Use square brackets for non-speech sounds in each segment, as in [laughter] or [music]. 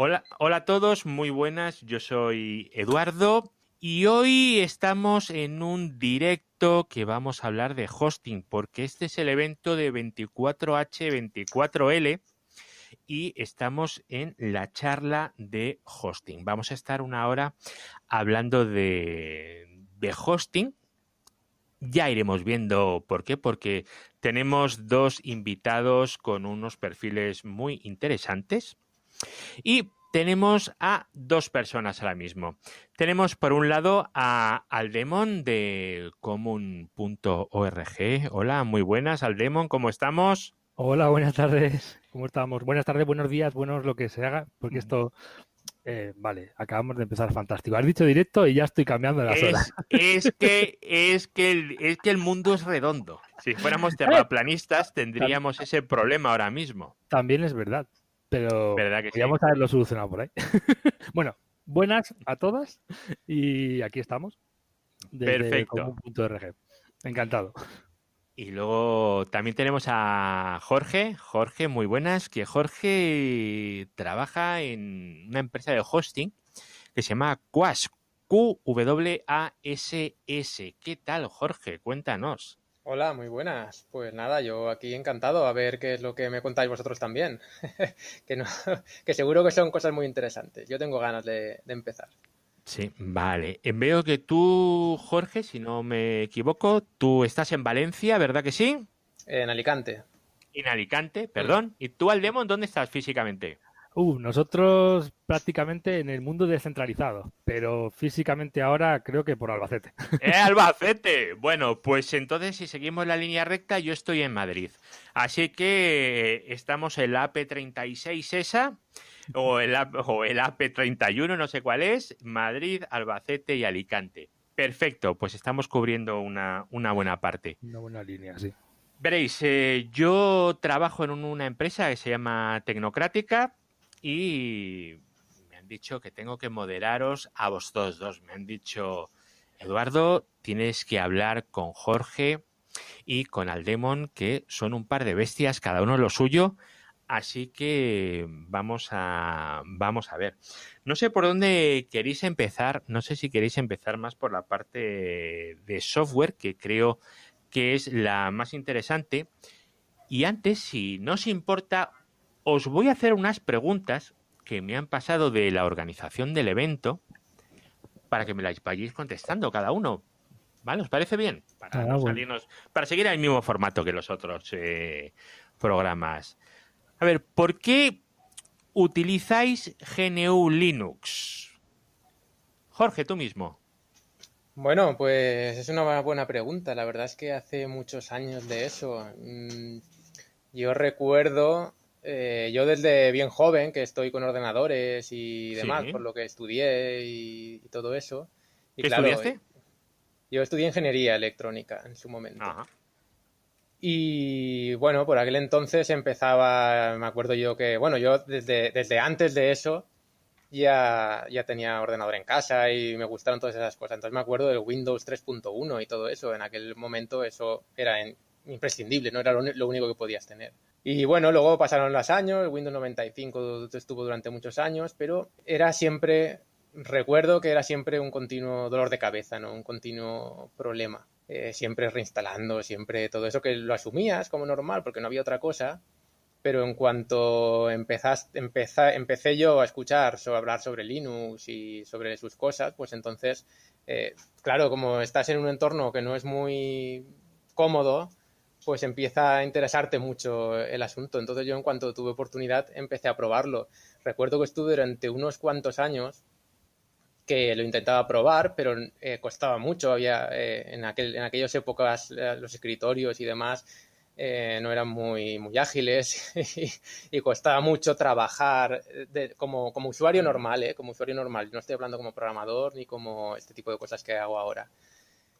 Hola, hola a todos, muy buenas. Yo soy Eduardo y hoy estamos en un directo que vamos a hablar de hosting, porque este es el evento de 24H24L y estamos en la charla de hosting. Vamos a estar una hora hablando de, de hosting. Ya iremos viendo por qué, porque tenemos dos invitados con unos perfiles muy interesantes. Y tenemos a dos personas ahora mismo. Tenemos por un lado a Aldemon de comun.org. Hola, muy buenas, Aldemon, ¿cómo estamos? Hola, buenas tardes. ¿Cómo estamos? Buenas tardes, buenos días, buenos lo que se haga, porque esto eh, vale, acabamos de empezar fantástico. Has dicho directo y ya estoy cambiando las es, horas. Es que, es, que el, es que el mundo es redondo. Si fuéramos [laughs] terraplanistas tendríamos ese problema ahora mismo. También es verdad. Pero ¿Verdad que podríamos sí? haberlo solucionado por ahí. [laughs] bueno, buenas a todas y aquí estamos. Perfecto. Encantado. Y luego también tenemos a Jorge. Jorge, muy buenas. Que Jorge trabaja en una empresa de hosting que se llama Quas. Q-W-A-S-S. ¿Qué tal, Jorge? Cuéntanos. Hola, muy buenas. Pues nada, yo aquí encantado a ver qué es lo que me contáis vosotros también. [laughs] que, no, [laughs] que seguro que son cosas muy interesantes. Yo tengo ganas de, de empezar. Sí, vale. Eh, Veo que tú, Jorge, si no me equivoco, tú estás en Valencia, ¿verdad que sí? En Alicante. En Alicante, perdón. ¿Y tú, Aldemon, dónde estás físicamente? Uh, nosotros prácticamente en el mundo descentralizado, pero físicamente ahora creo que por Albacete. [laughs] ¡Eh, Albacete! Bueno, pues entonces si seguimos la línea recta, yo estoy en Madrid. Así que estamos en la AP36 esa, o el, o el AP31, no sé cuál es, Madrid, Albacete y Alicante. Perfecto, pues estamos cubriendo una, una buena parte. Una buena línea, sí. Veréis, eh, yo trabajo en un- una empresa que se llama Tecnocrática y me han dicho que tengo que moderaros a vosotros dos. Me han dicho, Eduardo, tienes que hablar con Jorge y con Aldemon, que son un par de bestias, cada uno lo suyo. Así que vamos a, vamos a ver. No sé por dónde queréis empezar. No sé si queréis empezar más por la parte de software, que creo que es la más interesante. Y antes, si no os importa, os voy a hacer unas preguntas que me han pasado de la organización del evento para que me las vayáis contestando cada uno. ¿Vale? ¿Os parece bien? Para, Ah, no bueno. salirnos- para seguir el mismo formato que los otros eh, programas. A ver, ¿por qué utilizáis GNU Linux? Jorge, tú mismo. Bueno, pues es una buena pregunta. La verdad es que hace muchos años de eso. Mm, Yo recuerdo, eh, yo desde bien joven, que estoy con ordenadores y demás, Sí. por lo que estudié y, y todo eso. Y ¿Qué claro, estudiaste? Yo estudié ingeniería electrónica en su momento. Ajá. Y bueno, por aquel entonces empezaba, me acuerdo yo que, bueno, yo desde, desde antes de eso ya, ya tenía ordenador en casa y me gustaron todas esas cosas. Entonces me acuerdo del Windows 3.1 y todo eso. En aquel momento eso era en- imprescindible, no era lo, lo único que podías tener. Y bueno, luego pasaron los años, Windows 95 estuvo durante muchos años, pero era siempre, recuerdo que era siempre un continuo dolor de cabeza, ¿no? Un continuo problema. Eh, siempre reinstalando, siempre todo eso que lo asumías como normal porque no había otra cosa, pero en cuanto empezas, empeza- empecé yo a escuchar sobre hablar sobre Linux y sobre sus cosas, pues entonces, eh, claro, como estás en un entorno que no es muy cómodo, pues empieza a interesarte mucho el asunto. Entonces yo en cuanto tuve oportunidad empecé a probarlo. Recuerdo que estuve durante unos cuantos años que lo intentaba probar, pero eh, costaba mucho. Había eh, en, aquel, aquellas épocas eh, los escritorios y demás no eran muy, muy ágiles [laughs] y, costaba mucho trabajar de- como, como usuario normal, como usuario normal. No estoy hablando como programador ni como este tipo de cosas que hago ahora.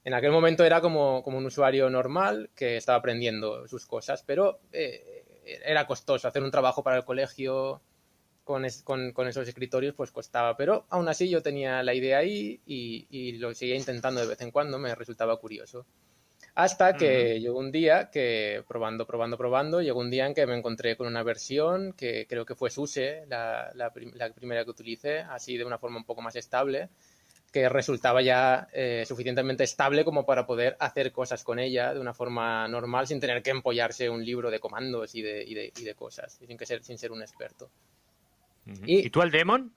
En aquel momento era como, como un usuario normal que estaba aprendiendo sus cosas, pero eh, era costoso hacer un trabajo para el colegio con, es- con- con esos escritorios, pues costaba. Pero aún así yo tenía la idea ahí y, y lo seguía intentando de vez en cuando, me resultaba curioso. Hasta que llegó un día que, probando, probando, probando, llegó un día en que me encontré con una versión que creo que fue SUSE, la, la, primera que utilicé, así de una forma un poco más estable, que resultaba ya eh, suficientemente estable como para poder hacer cosas con ella de una forma normal sin tener que empollarse un libro de comandos y de, y de, y de cosas, sin, que ser, sin ser un experto. ¿Y, tú al Demon?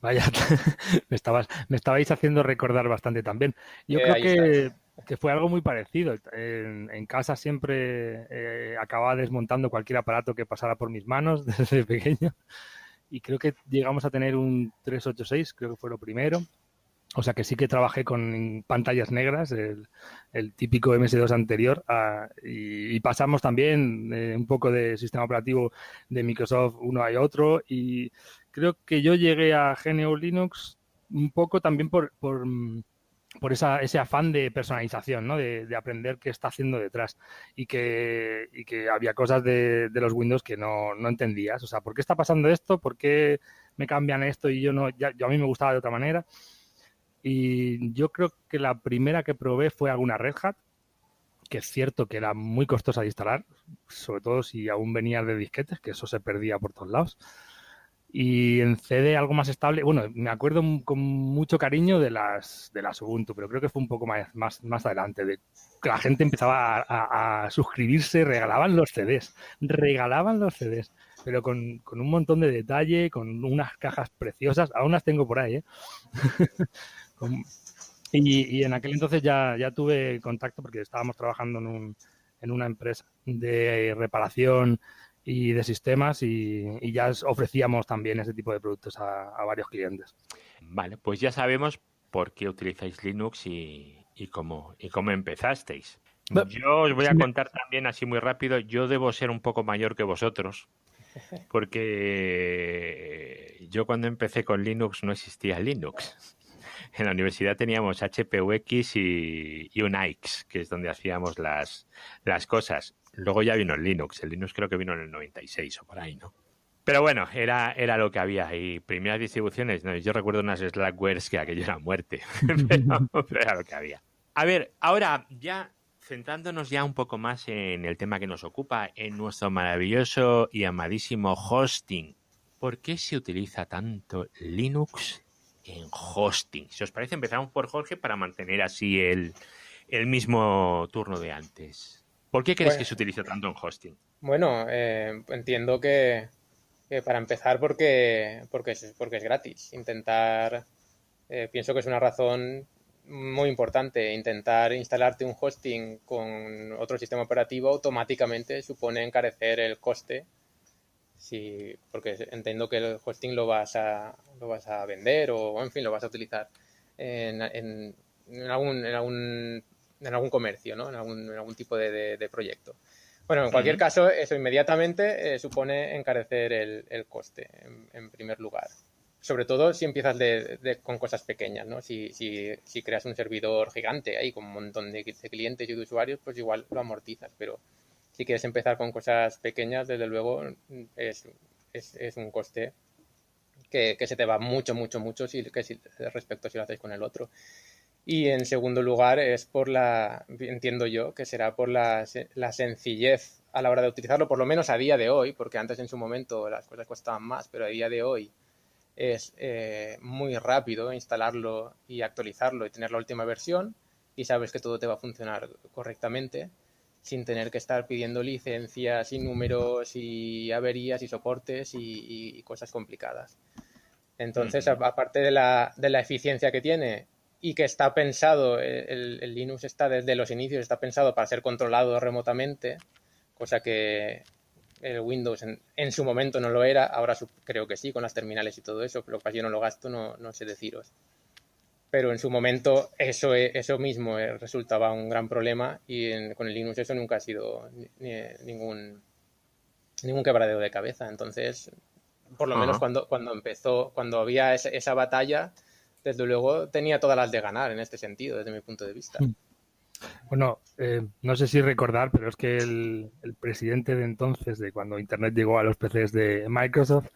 Vaya, [laughs] me, estabas, me estabais haciendo recordar bastante también. Yo creo que que fue algo muy parecido. En, casa siempre eh, acababa desmontando cualquier aparato que pasara por mis manos [laughs] desde pequeño. Y creo que llegamos a tener un 386, creo que fue lo primero. O sea que sí que trabajé con pantallas negras, el, típico MS2 anterior, y, pasamos también eh, un poco de sistema operativo de Microsoft uno a otro. Y creo que yo llegué a GNU Linux un poco también por, por por esa, ese afán de personalización, ¿no? De, de, aprender qué está haciendo detrás y que, y que había cosas de, de los Windows que no, no, entendías. O sea, ¿por qué está pasando esto? ¿Por qué me cambian esto y yo no? Ya, yo a mí me gustaba de otra manera. Y yo creo que la primera que probé fue alguna Red Hat, que es cierto que era muy costosa de instalar, sobre todo si aún venía de disquetes, que eso se perdía por todos lados y en CD algo más estable. Bueno, me acuerdo con mucho cariño de las de las Ubuntu, pero creo que fue un poco más, más, más adelante, de que la gente empezaba a, suscribirse, regalaban los CDs, regalaban los CDs, pero con, con, un montón de detalle, con unas cajas preciosas, aún las tengo por ahí, ¿eh? [laughs] y, y, en aquel entonces ya, ya tuve contacto porque estábamos trabajando en, un, en una empresa de reparación y de sistemas y, ya ofrecíamos también ese tipo de productos a, varios clientes. Vale, pues ya sabemos por qué utilizáis Linux y, cómo, y cómo empezasteis. Yo os voy a contar también así muy rápido, yo debo ser un poco mayor que vosotros, [laughs] porque yo cuando empecé con Linux no existía Linux. En la universidad teníamos HPUX y, y Unix, que es donde hacíamos las, las cosas. Luego ya vino el Linux. El Linux creo que vino en el 96 o por ahí, ¿no? Pero bueno, era, era lo que había. Y primeras distribuciones, yo recuerdo unas Slackwares que aquello era muerte. [laughs] pero, era lo que había. A ver, ahora ya centrándonos ya un poco más en el tema que nos ocupa, en nuestro maravilloso y amadísimo hosting. ¿Por qué se utiliza tanto Linux en hosting? Si os parece, empezamos por Jorge para mantener así el, el mismo turno de antes. ¿Por qué crees que se utiliza tanto en hosting? Bueno, eh, entiendo que, para empezar porque, porque, es, porque es gratis. Intentar, eh, pienso que es una razón muy importante. Intentar instalarte un hosting con otro sistema operativo automáticamente supone encarecer el coste. Sí, porque entiendo que el hosting lo vas a, lo vas a vender o, en fin, lo vas a utilizar en, en, en algún, en algún en algún comercio, ¿no? en, algún, en algún tipo de, proyecto. Bueno, en cualquier caso, eso inmediatamente eh, supone encarecer el, el coste, en, primer lugar. Sobre todo si empiezas de, con cosas pequeñas, ¿no? Si, si, si, creas un servidor gigante ahí con un montón de, clientes y de usuarios, pues igual lo amortizas. Pero si quieres empezar con cosas pequeñas, desde luego es, es, un coste que, se te va mucho, mucho, mucho si, respecto a si lo haces con el otro. Y en segundo lugar es por la, entiendo yo, que será por la, la, sencillez a la hora de utilizarlo, por lo menos a día de hoy, porque antes en su momento las cosas costaban más, pero a día de hoy es eh, muy rápido instalarlo y actualizarlo y tener la última versión y sabes que todo te va a funcionar correctamente sin tener que estar pidiendo licencias y números y averías y soportes y, cosas complicadas. Entonces, aparte de la, de la eficiencia que tiene y que está pensado, el, Linux está desde los inicios, está pensado para ser controlado remotamente, cosa que el Windows en, su momento no lo era, ahora creo que sí, con las terminales y todo eso, pero que yo no lo gasto, no, no sé deciros. Pero en su momento eso, eso mismo eh, resultaba un gran problema y con el Linux eso nunca ha sido ningún, ningún quebradero de cabeza. Entonces, por lo menos cuando, cuando empezó, cuando había esa batalla, desde luego tenía todas las de ganar en este sentido, desde mi punto de vista. Hmm. Bueno, eh, no sé si recordar, pero es que el, presidente de entonces, de cuando Internet llegó a los PCs de Microsoft,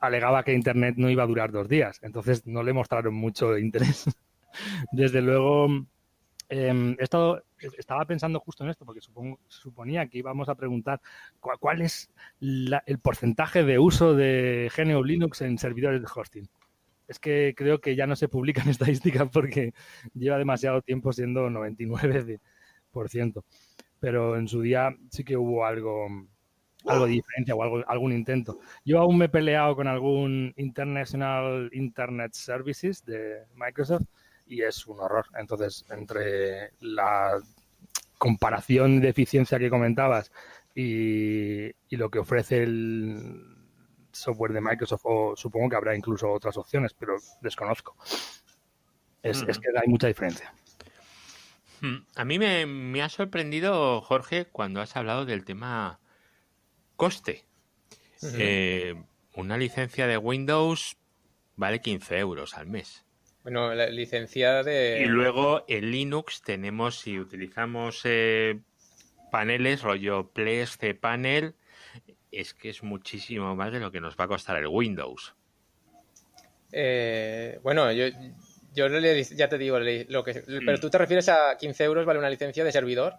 alegaba que Internet no iba a durar dos días. Entonces no le mostraron mucho interés. [laughs] Desde luego, em, he estado estaba pensando justo en esto, porque suponía que íbamos a preguntar cuál, es el porcentaje de uso de GNU Linux en servidores de hosting. Es que creo que ya no se publican [laughs] estadísticas porque lleva demasiado tiempo siendo 99%. Pero en su día sí que hubo algo, algo de diferencia o algo, algún intento. Yo aún me he peleado con algún International Internet Services de Microsoft y es un horror. Entonces, entre la comparación de eficiencia que comentabas y, lo que ofrece el software de Microsoft, o supongo que habrá incluso otras opciones, pero desconozco. Es, que hay mucha diferencia. Hmm. A mí me, ha sorprendido, Jorge, cuando has hablado del tema coste. Eh, una licencia de Windows vale 15 euros al mes. Bueno, la licencia de... Y luego en Linux tenemos, si utilizamos eh, paneles, rollo Ples, cPanel, es que es muchísimo más de lo que nos va a costar el Windows. Eh, bueno, yo, yo ya te digo, lo que, pero tú te refieres a 15 euros vale una licencia de servidor.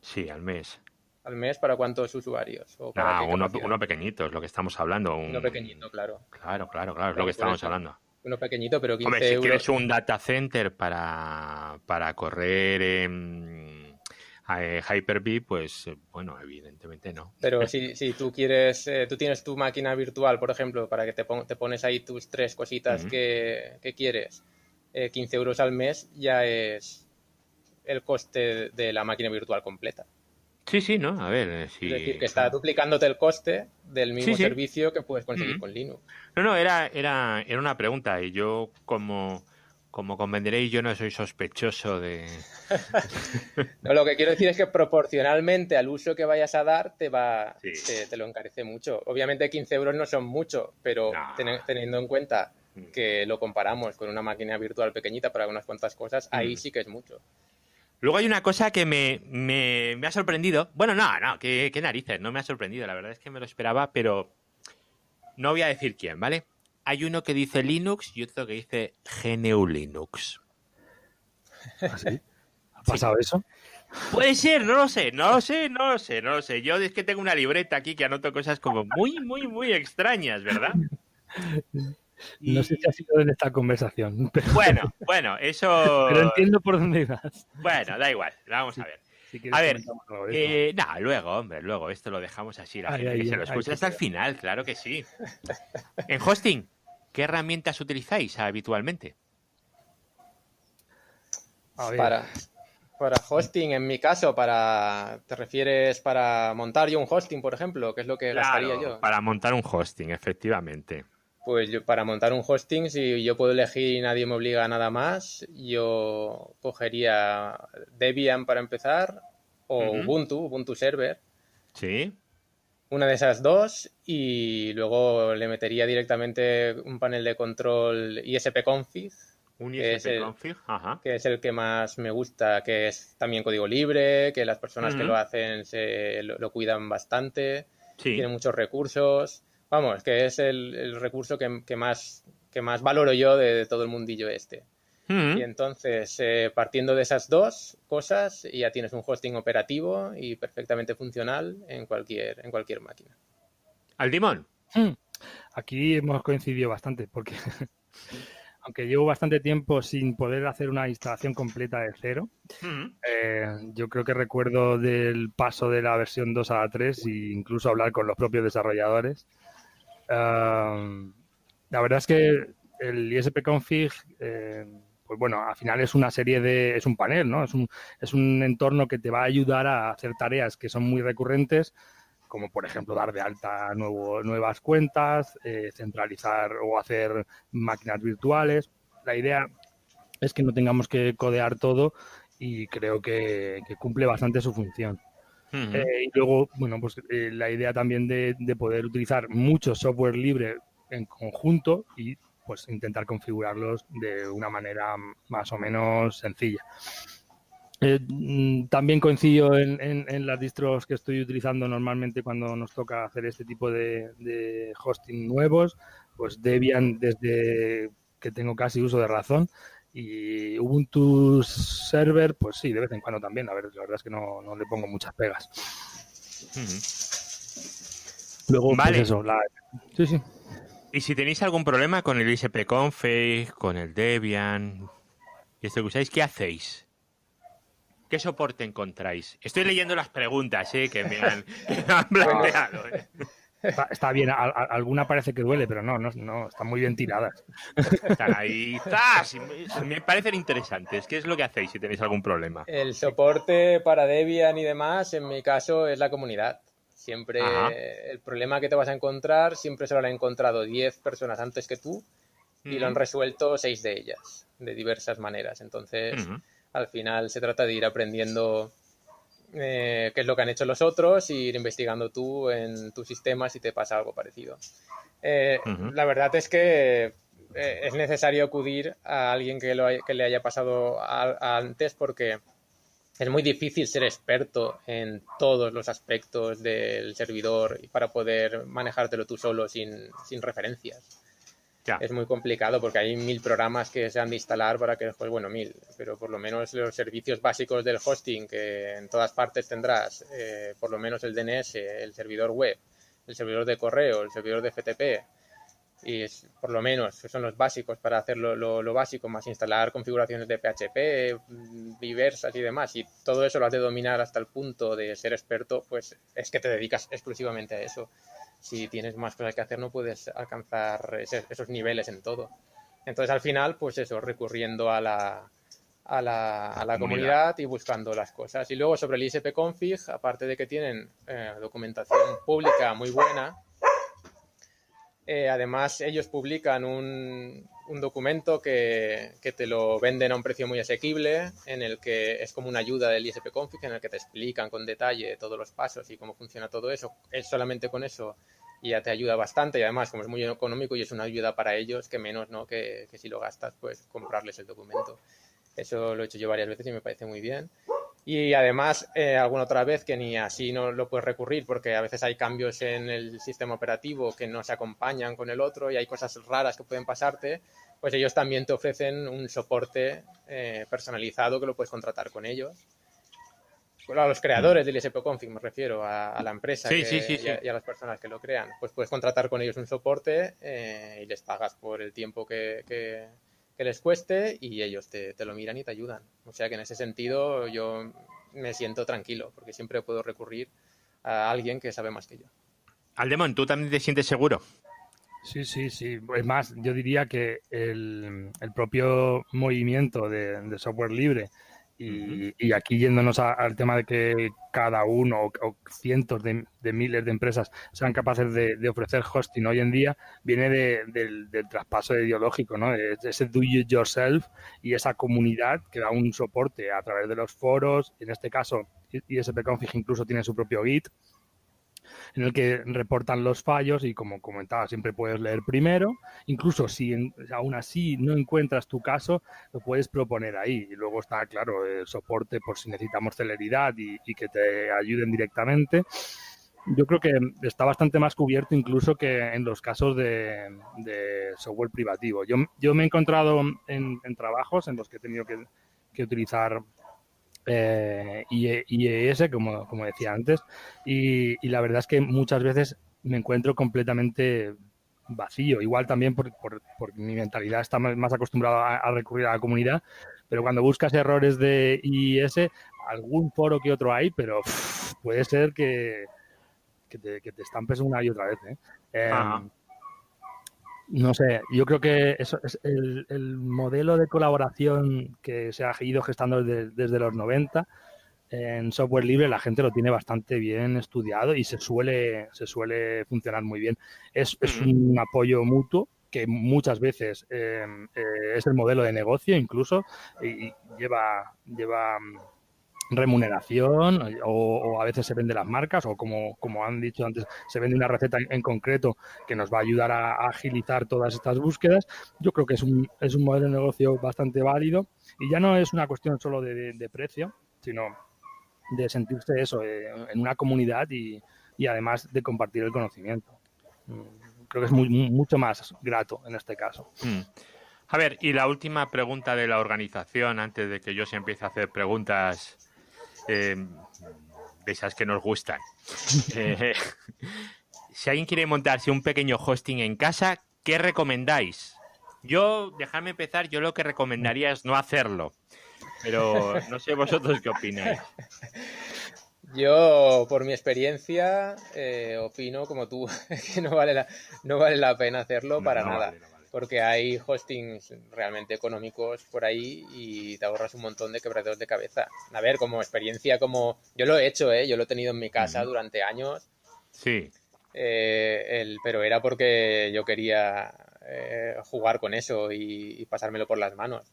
Sí, al mes. ¿Al mes para cuántos usuarios? Ah, uno, pequeñito, es lo que estamos hablando. Uno pequeñito, claro. Claro, claro, claro, es lo que estamos hablando uno pequeñito, pero 15 Hombre, si quieres un data center para, para correr en eh, Hyper-V, pues eh, bueno, evidentemente no. Pero si, [laughs] si tú quieres, eh, tú tienes tu máquina virtual, por ejemplo, para que te, te pones ahí tus tres cositas que, que, quieres, 15 euros al mes ya es el coste de la máquina virtual completa. Sí, sí, ¿no? A ver, si... Es decir, que está duplicándote el coste del mismo servicio que puedes conseguir con Linux. No, no, era, era, era una pregunta y yo como, como convendréis, yo no soy sospechoso de... [laughs] no, lo que quiero decir es que proporcionalmente al uso que vayas a dar te va te, lo encarece mucho. Obviamente 15 euros no son mucho, pero teniendo en cuenta mm. que lo comparamos con una máquina virtual pequeñita para unas cuantas cosas, ahí mm. sí que es mucho. Luego hay una cosa que me, me, ha sorprendido. Bueno, no, no, qué, narices, no me ha sorprendido. La verdad es que me lo esperaba, pero no voy a decir quién, ¿vale? Hay uno que dice Linux y otro que dice GNU Linux. ¿Ah, [laughs] ¿Ha pasado eso? Puede ser, no lo sé, no lo sé, no lo sé, no lo sé. Yo es que tengo una libreta aquí que anoto cosas como muy, muy, muy extrañas, ¿verdad? [laughs] No sé si ha sido en esta conversación. [laughs] Bueno, bueno, eso. Pero entiendo por dónde vas. Bueno, da igual, vamos a ver. a ver, eh, luego, hombre, luego, esto lo dejamos así, la gente que se lo escucha hasta el final, claro que sí. En hosting, ¿qué herramientas utilizáis habitualmente? Para, para hosting, en mi caso, para ¿te refieres para montar yo un hosting, por ejemplo? ¿Qué es lo que gastaría yo? Para montar un hosting, efectivamente. Pues yo, para montar un hosting, si yo puedo elegir y nadie me obliga a nada más, yo cogería Debian para empezar o Ubuntu, Ubuntu Server. Sí. Una de esas dos y luego le metería directamente un panel de control ISP-config. Un ISP-config, ajá. Que es el que más me gusta, que es también código libre, que las personas que lo hacen se, lo, cuidan bastante, tiene muchos recursos Vamos, que es el, recurso que, más, que más valoro yo de, todo el mundillo este. Mm. Y entonces, eh, partiendo de esas dos cosas, ya tienes un hosting operativo y perfectamente funcional en cualquier, en cualquier máquina. Al dimón. Mm. Aquí hemos coincidido bastante, porque [laughs] aunque llevo bastante tiempo sin poder hacer una instalación completa de cero, mm. eh, yo creo que recuerdo del paso de la versión 2 a la 3 e incluso hablar con los propios desarrolladores la verdad es que el ISP config, eh, pues bueno, al final es una serie de, es un panel, ¿no? Es un, es un entorno que te va a ayudar a hacer tareas que son muy recurrentes, como por ejemplo dar de alta nuevo, nuevas cuentas, eh, centralizar o hacer máquinas virtuales. La idea es que no tengamos que codear todo y creo que cumple bastante su función. Eh, y luego, bueno, pues eh, la idea también de, poder utilizar mucho software libre en conjunto y pues intentar configurarlos de una manera más o menos sencilla. Eh, mm, también coincido en, las distros que estoy utilizando normalmente cuando nos toca hacer este tipo de, de, hosting nuevos, pues Debian desde que tengo casi uso de razón Y Ubuntu Server, pues sí, de vez en cuando también. A ver, la verdad es que no, no le pongo muchas pegas. Luego, pues vale. eso, Sí, sí. Y si tenéis algún problema con el ISP-config, con el Debian, y esto que usáis, ¿qué hacéis? ¿Qué soporte encontráis? Estoy leyendo las preguntas ¿eh? que, me han, [laughs] planteado. ¿eh? Está, bien, alguna parece que duele, pero no, no, no están muy bien tiradas. Están ahí, ¡zas! Me parecen interesantes. ¿Qué es lo que hacéis si tenéis algún problema? El soporte para Debian y demás, en mi caso, es la comunidad. Siempre el problema que te vas a encontrar, siempre se lo han encontrado 10 personas antes que tú y lo han resuelto 6 de ellas, de diversas maneras. Entonces, al final se trata de ir aprendiendo eh, qué es lo que han hecho los otros y ir investigando tú en tu sistema si te pasa algo parecido. Eh, la verdad es que eh, es necesario acudir a alguien que, lo que le haya pasado antes porque es muy difícil ser experto en todos los aspectos del servidor y para poder manejártelo tú solo sin, sin referencias es muy complicado porque hay mil programas que se han de instalar para que después, bueno, mil, pero por lo menos los servicios básicos del hosting que en todas partes tendrás, eh, por lo menos el DNS, el servidor web, el servidor de correo, el servidor de FTP, y es, por lo menos son los básicos para hacer lo, básico, más instalar configuraciones de PHP diversas y demás, y todo eso lo has de dominar hasta el punto de ser experto, pues es que te dedicas exclusivamente a eso si tienes más cosas que hacer no puedes alcanzar esos niveles en todo. Entonces al final, pues eso, recurriendo a la, a la, a la comunidad. y buscando las cosas. Y luego sobre el ISP config, aparte de que tienen eh, documentación pública muy buena, eh, además ellos publican un, un documento que, que, te lo venden a un precio muy asequible, en el que es como una ayuda del ISP config, en el que te explican con detalle todos los pasos y cómo funciona todo eso. Es solamente con eso ya te ayuda bastante y además como es muy económico y es una ayuda para ellos, que menos ¿no? que, que si lo gastas, pues comprarles el documento. Eso lo he hecho yo varias veces y me parece muy bien. Y además, eh, alguna otra vez que ni así no lo puedes recurrir porque a veces hay cambios en el sistema operativo que no se acompañan con el otro y hay cosas raras que pueden pasarte, pues ellos también te ofrecen un soporte eh, personalizado que lo puedes contratar con ellos. a los creadores del ISP-Config me refiero, a, la empresa y, a, las personas que lo crean. Pues puedes contratar con ellos un soporte eh, y les pagas por el tiempo que que les cueste y ellos te, lo miran y te ayudan. O sea que en ese sentido yo me siento tranquilo porque siempre puedo recurrir a alguien que sabe más que yo. Aldemon, ¿tú también te sientes seguro? Sí, sí, sí. Es más, yo diría que el, propio movimiento de, software libre y, aquí yéndonos al tema de que cada uno o, cientos de, miles de empresas sean capaces de, ofrecer hosting hoy en día, viene del, traspaso ideológico, ¿no? De, ese do it yourself y esa comunidad que da un soporte a través de los foros. En este caso, ISP Config incluso tiene su propio Git en el que reportan los fallos y como comentaba, siempre puedes leer primero, incluso si aún así no encuentras tu caso, lo puedes proponer ahí y luego está, claro, el soporte por si necesitamos celeridad y, que te ayuden directamente. Yo creo que está bastante más cubierto incluso que en los casos de, software privativo. Yo, yo, me he encontrado en, trabajos en los que he tenido que, que utilizar eh, IES, como, como decía antes, y, la verdad es que muchas veces me encuentro completamente vacío. Igual también por, por, mi mentalidad está más, acostumbrada a, recurrir a la comunidad, pero cuando buscas errores de IIS, algún foro que otro hay, pero puede ser que, que, te, que te estampes una y otra vez. ¿eh? No sé, yo creo que eso es el, modelo de colaboración que se ha ido gestando desde, los 90 en software libre la gente lo tiene bastante bien estudiado y se suele, se suele funcionar muy bien. Es, un apoyo mutuo que muchas veces eh, eh, es el modelo de negocio incluso y lleva, lleva remuneración o, a veces se vende las marcas o como, como han dicho antes, se vende una receta en, concreto que nos va a ayudar a, agilizar todas estas búsquedas. Yo creo que es un, es un modelo de negocio bastante válido y ya no es una cuestión solo de, precio, sino de sentirse eso eh, en una comunidad y, y, además de compartir el conocimiento. Mm, creo que es muy, mucho más grato en este caso. Mm. A ver, y la última pregunta de la organización, antes de que yo se empiece a hacer preguntas eh, de esas que nos gustan. [laughs] Eh, si alguien quiere montarse un pequeño hosting en casa, ¿qué recomendáis? Yo, dejadme empezar, yo lo que recomendaría es no hacerlo. Pero no sé vosotros qué opináis. Yo, por mi experiencia, eh, opino como tú, [laughs] que no vale la, no vale la pena hacerlo para nada. Porque hay hostings realmente económicos por ahí y te ahorras un montón de quebraderos de cabeza. A ver, como experiencia, como yo lo he hecho, ¿eh? yo lo he tenido en mi casa durante años. Sí. Eh, el, pero era porque yo quería eh, jugar con eso y, pasármelo por las manos.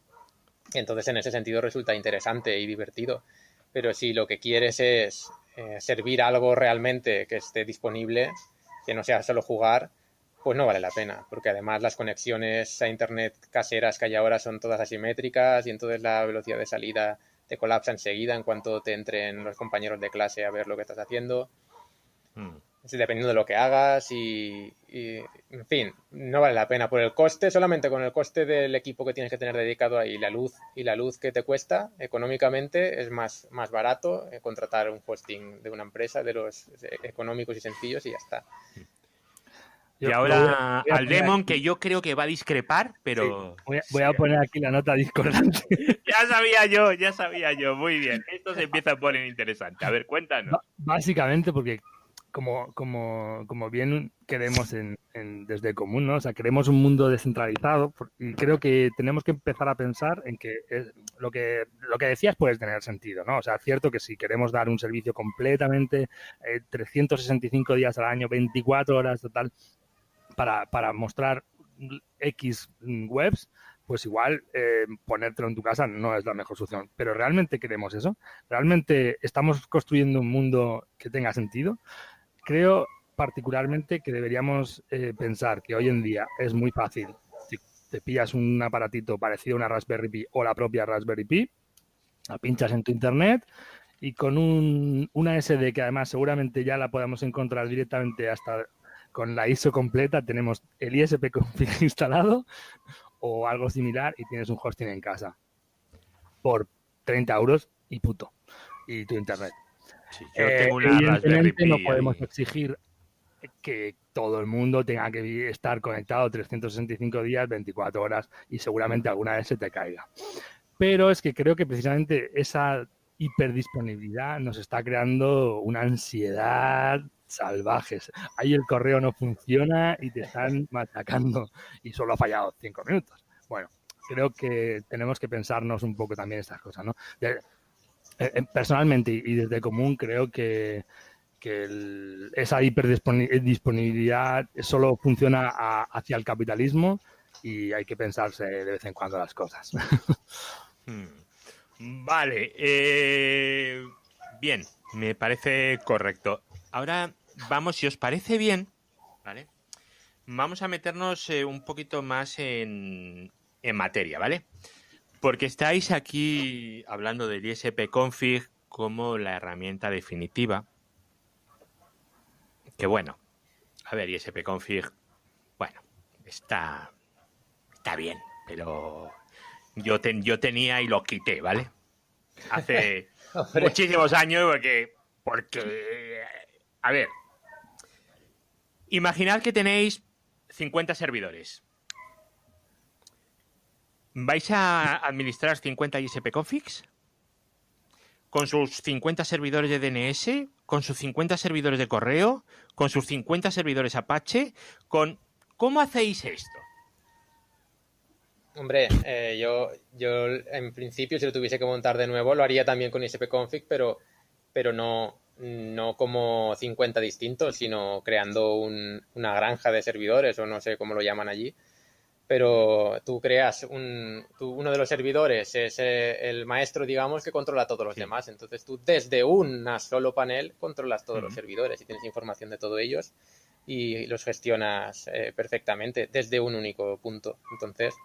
Entonces, en ese sentido, resulta interesante y divertido. Pero si lo que quieres es eh, servir algo realmente que esté disponible, que no sea solo jugar, pues no vale la pena, porque además las conexiones a Internet caseras que hay ahora son todas asimétricas y entonces la velocidad de salida te colapsa enseguida en cuanto te entren los compañeros de clase a ver lo que estás haciendo. Hmm dependiendo de lo que hagas y, en fin, no vale la pena por el coste, solamente con el coste del equipo que tienes que tener dedicado ahí, la luz y la luz que te cuesta económicamente es más, más barato eh, contratar un hosting de una empresa de los eh, económicos y sencillos y ya está. Y ahora al Demon, que yo creo que va a discrepar, pero... Voy, a, poner aquí la nota discordante. [laughs] ya sabía yo, ya sabía yo. Muy bien. Esto se empieza a poner interesante. A ver, cuéntanos. básicamente porque como, como, como bien queremos en, desde común, ¿no? O sea, queremos un mundo descentralizado y creo que tenemos que empezar a pensar en que lo que lo que decías puede tener sentido, ¿no? O sea, es cierto que si queremos dar un servicio completamente 365 eh, días al año, 24 horas total, para, para mostrar X webs, pues igual eh, ponértelo en tu casa no es la mejor solución. Pero ¿realmente queremos eso? ¿Realmente estamos construyendo un mundo que tenga sentido? Creo particularmente que deberíamos eh, pensar que hoy en día es muy fácil. Te pillas un aparatito parecido a una Raspberry Pi o la propia Raspberry Pi, la pinchas en tu internet y con un, una SD que además seguramente ya la podamos encontrar directamente hasta con la ISO completa, tenemos el ISP [laughs] config instalado o algo similar y tienes un hosting en por 30 euros y puto. Y tu internet. Eh, evidentemente no podemos exigir que todo el mundo tenga que estar conectado 365 días, 24 horas y seguramente alguna vez se te caiga. Pero es que creo que precisamente esa hiperdisponibilidad nos está creando una ansiedad salvaje. Ahí el correo no funciona y te están machacando y solo ha fallado cinco minutos. Bueno, creo que tenemos que pensarnos un poco también estas cosas, ¿no? Eh, eh, personalmente y desde común creo que, esa hiperdisponibilidad solo funciona hacia el capitalismo y hay que pensarse de vez en cuando las cosas. [laughs] Hmm. Vale, eh, bien, me parece correcto. Ahora vamos, si os parece bien, ¿vale? Vamos a meternos un poquito más en, en materia, ¿vale? Porque estáis aquí hablando del ISP config como la herramienta definitiva. Que bueno, a ver, ISP config, bueno, está, está bien, pero yo, yo tenía y lo quité, ¿vale? Hace [laughs] muchísimos años porque, porque, a ver, imaginad que tenéis 50 servidores ¿Vais a administrar 50 ISP configs? ¿Con sus 50 servidores de DNS? ¿Con sus 50 servidores de correo? ¿Con sus 50 servidores Apache? ¿Con ¿Cómo hacéis esto? Hombre, eh, yo, yo en principio si lo tuviese que montar de nuevo lo haría también con ISP config, pero, pero no, no como 50 distintos, sino creando una granja de servidores o no sé cómo lo llaman allí pero tú creas un, uno de los servidores es eh, el maestro, digamos, que controla todos los demás. Entonces tú desde un solo panel controlas todos los servidores y tienes información de todos ellos y los gestionas eh, perfectamente desde un único punto. Entonces,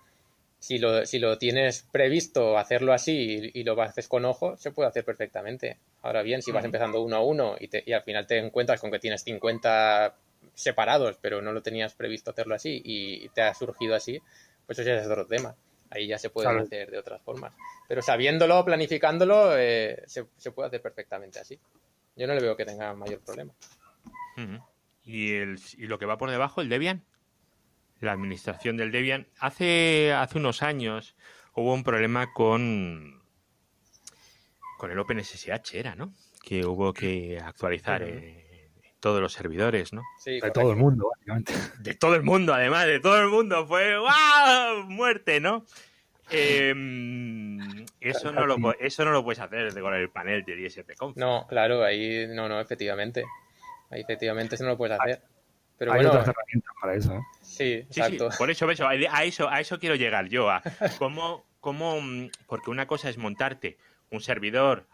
si lo, si lo tienes previsto hacerlo así y, lo haces con ojo, se puede hacer perfectamente. Ahora bien, si vas empezando uno a uno y, y al final te encuentras con que tienes 50 separados, pero no lo tenías previsto hacerlo así y te ha surgido así, pues eso ya es otro tema. Ahí ya se puede hacer de otras formas. Pero sabiéndolo, planificándolo, eh, se, puede hacer perfectamente así. Yo no le veo que tenga mayor problema. ¿Y, el, ¿Y lo que va por debajo, el Debian? La administración del Debian. Hace, hace unos años hubo un problema con, con el OpenSSH, era, ¿no? Que hubo que actualizar eh, todos los servidores, ¿no? Sí, de todo el mundo, básicamente. [laughs] De todo el mundo, además, de todo el mundo. Fue ¡wow! Muerte, ¿no? Em, eso, no lo, [laughs] eso no lo puedes hacer con el panel de ISP-Conf. No, claro, ahí no, no, efectivamente. Ahí efectivamente eso no lo puedes hacer. Pero Hay bueno, otras herramientas para eso. ¿eh? Sí, exacto. por eso, eso, a eso, a eso quiero llegar yo. A [laughs] cómo, cómo, porque una cosa es montarte un servidor,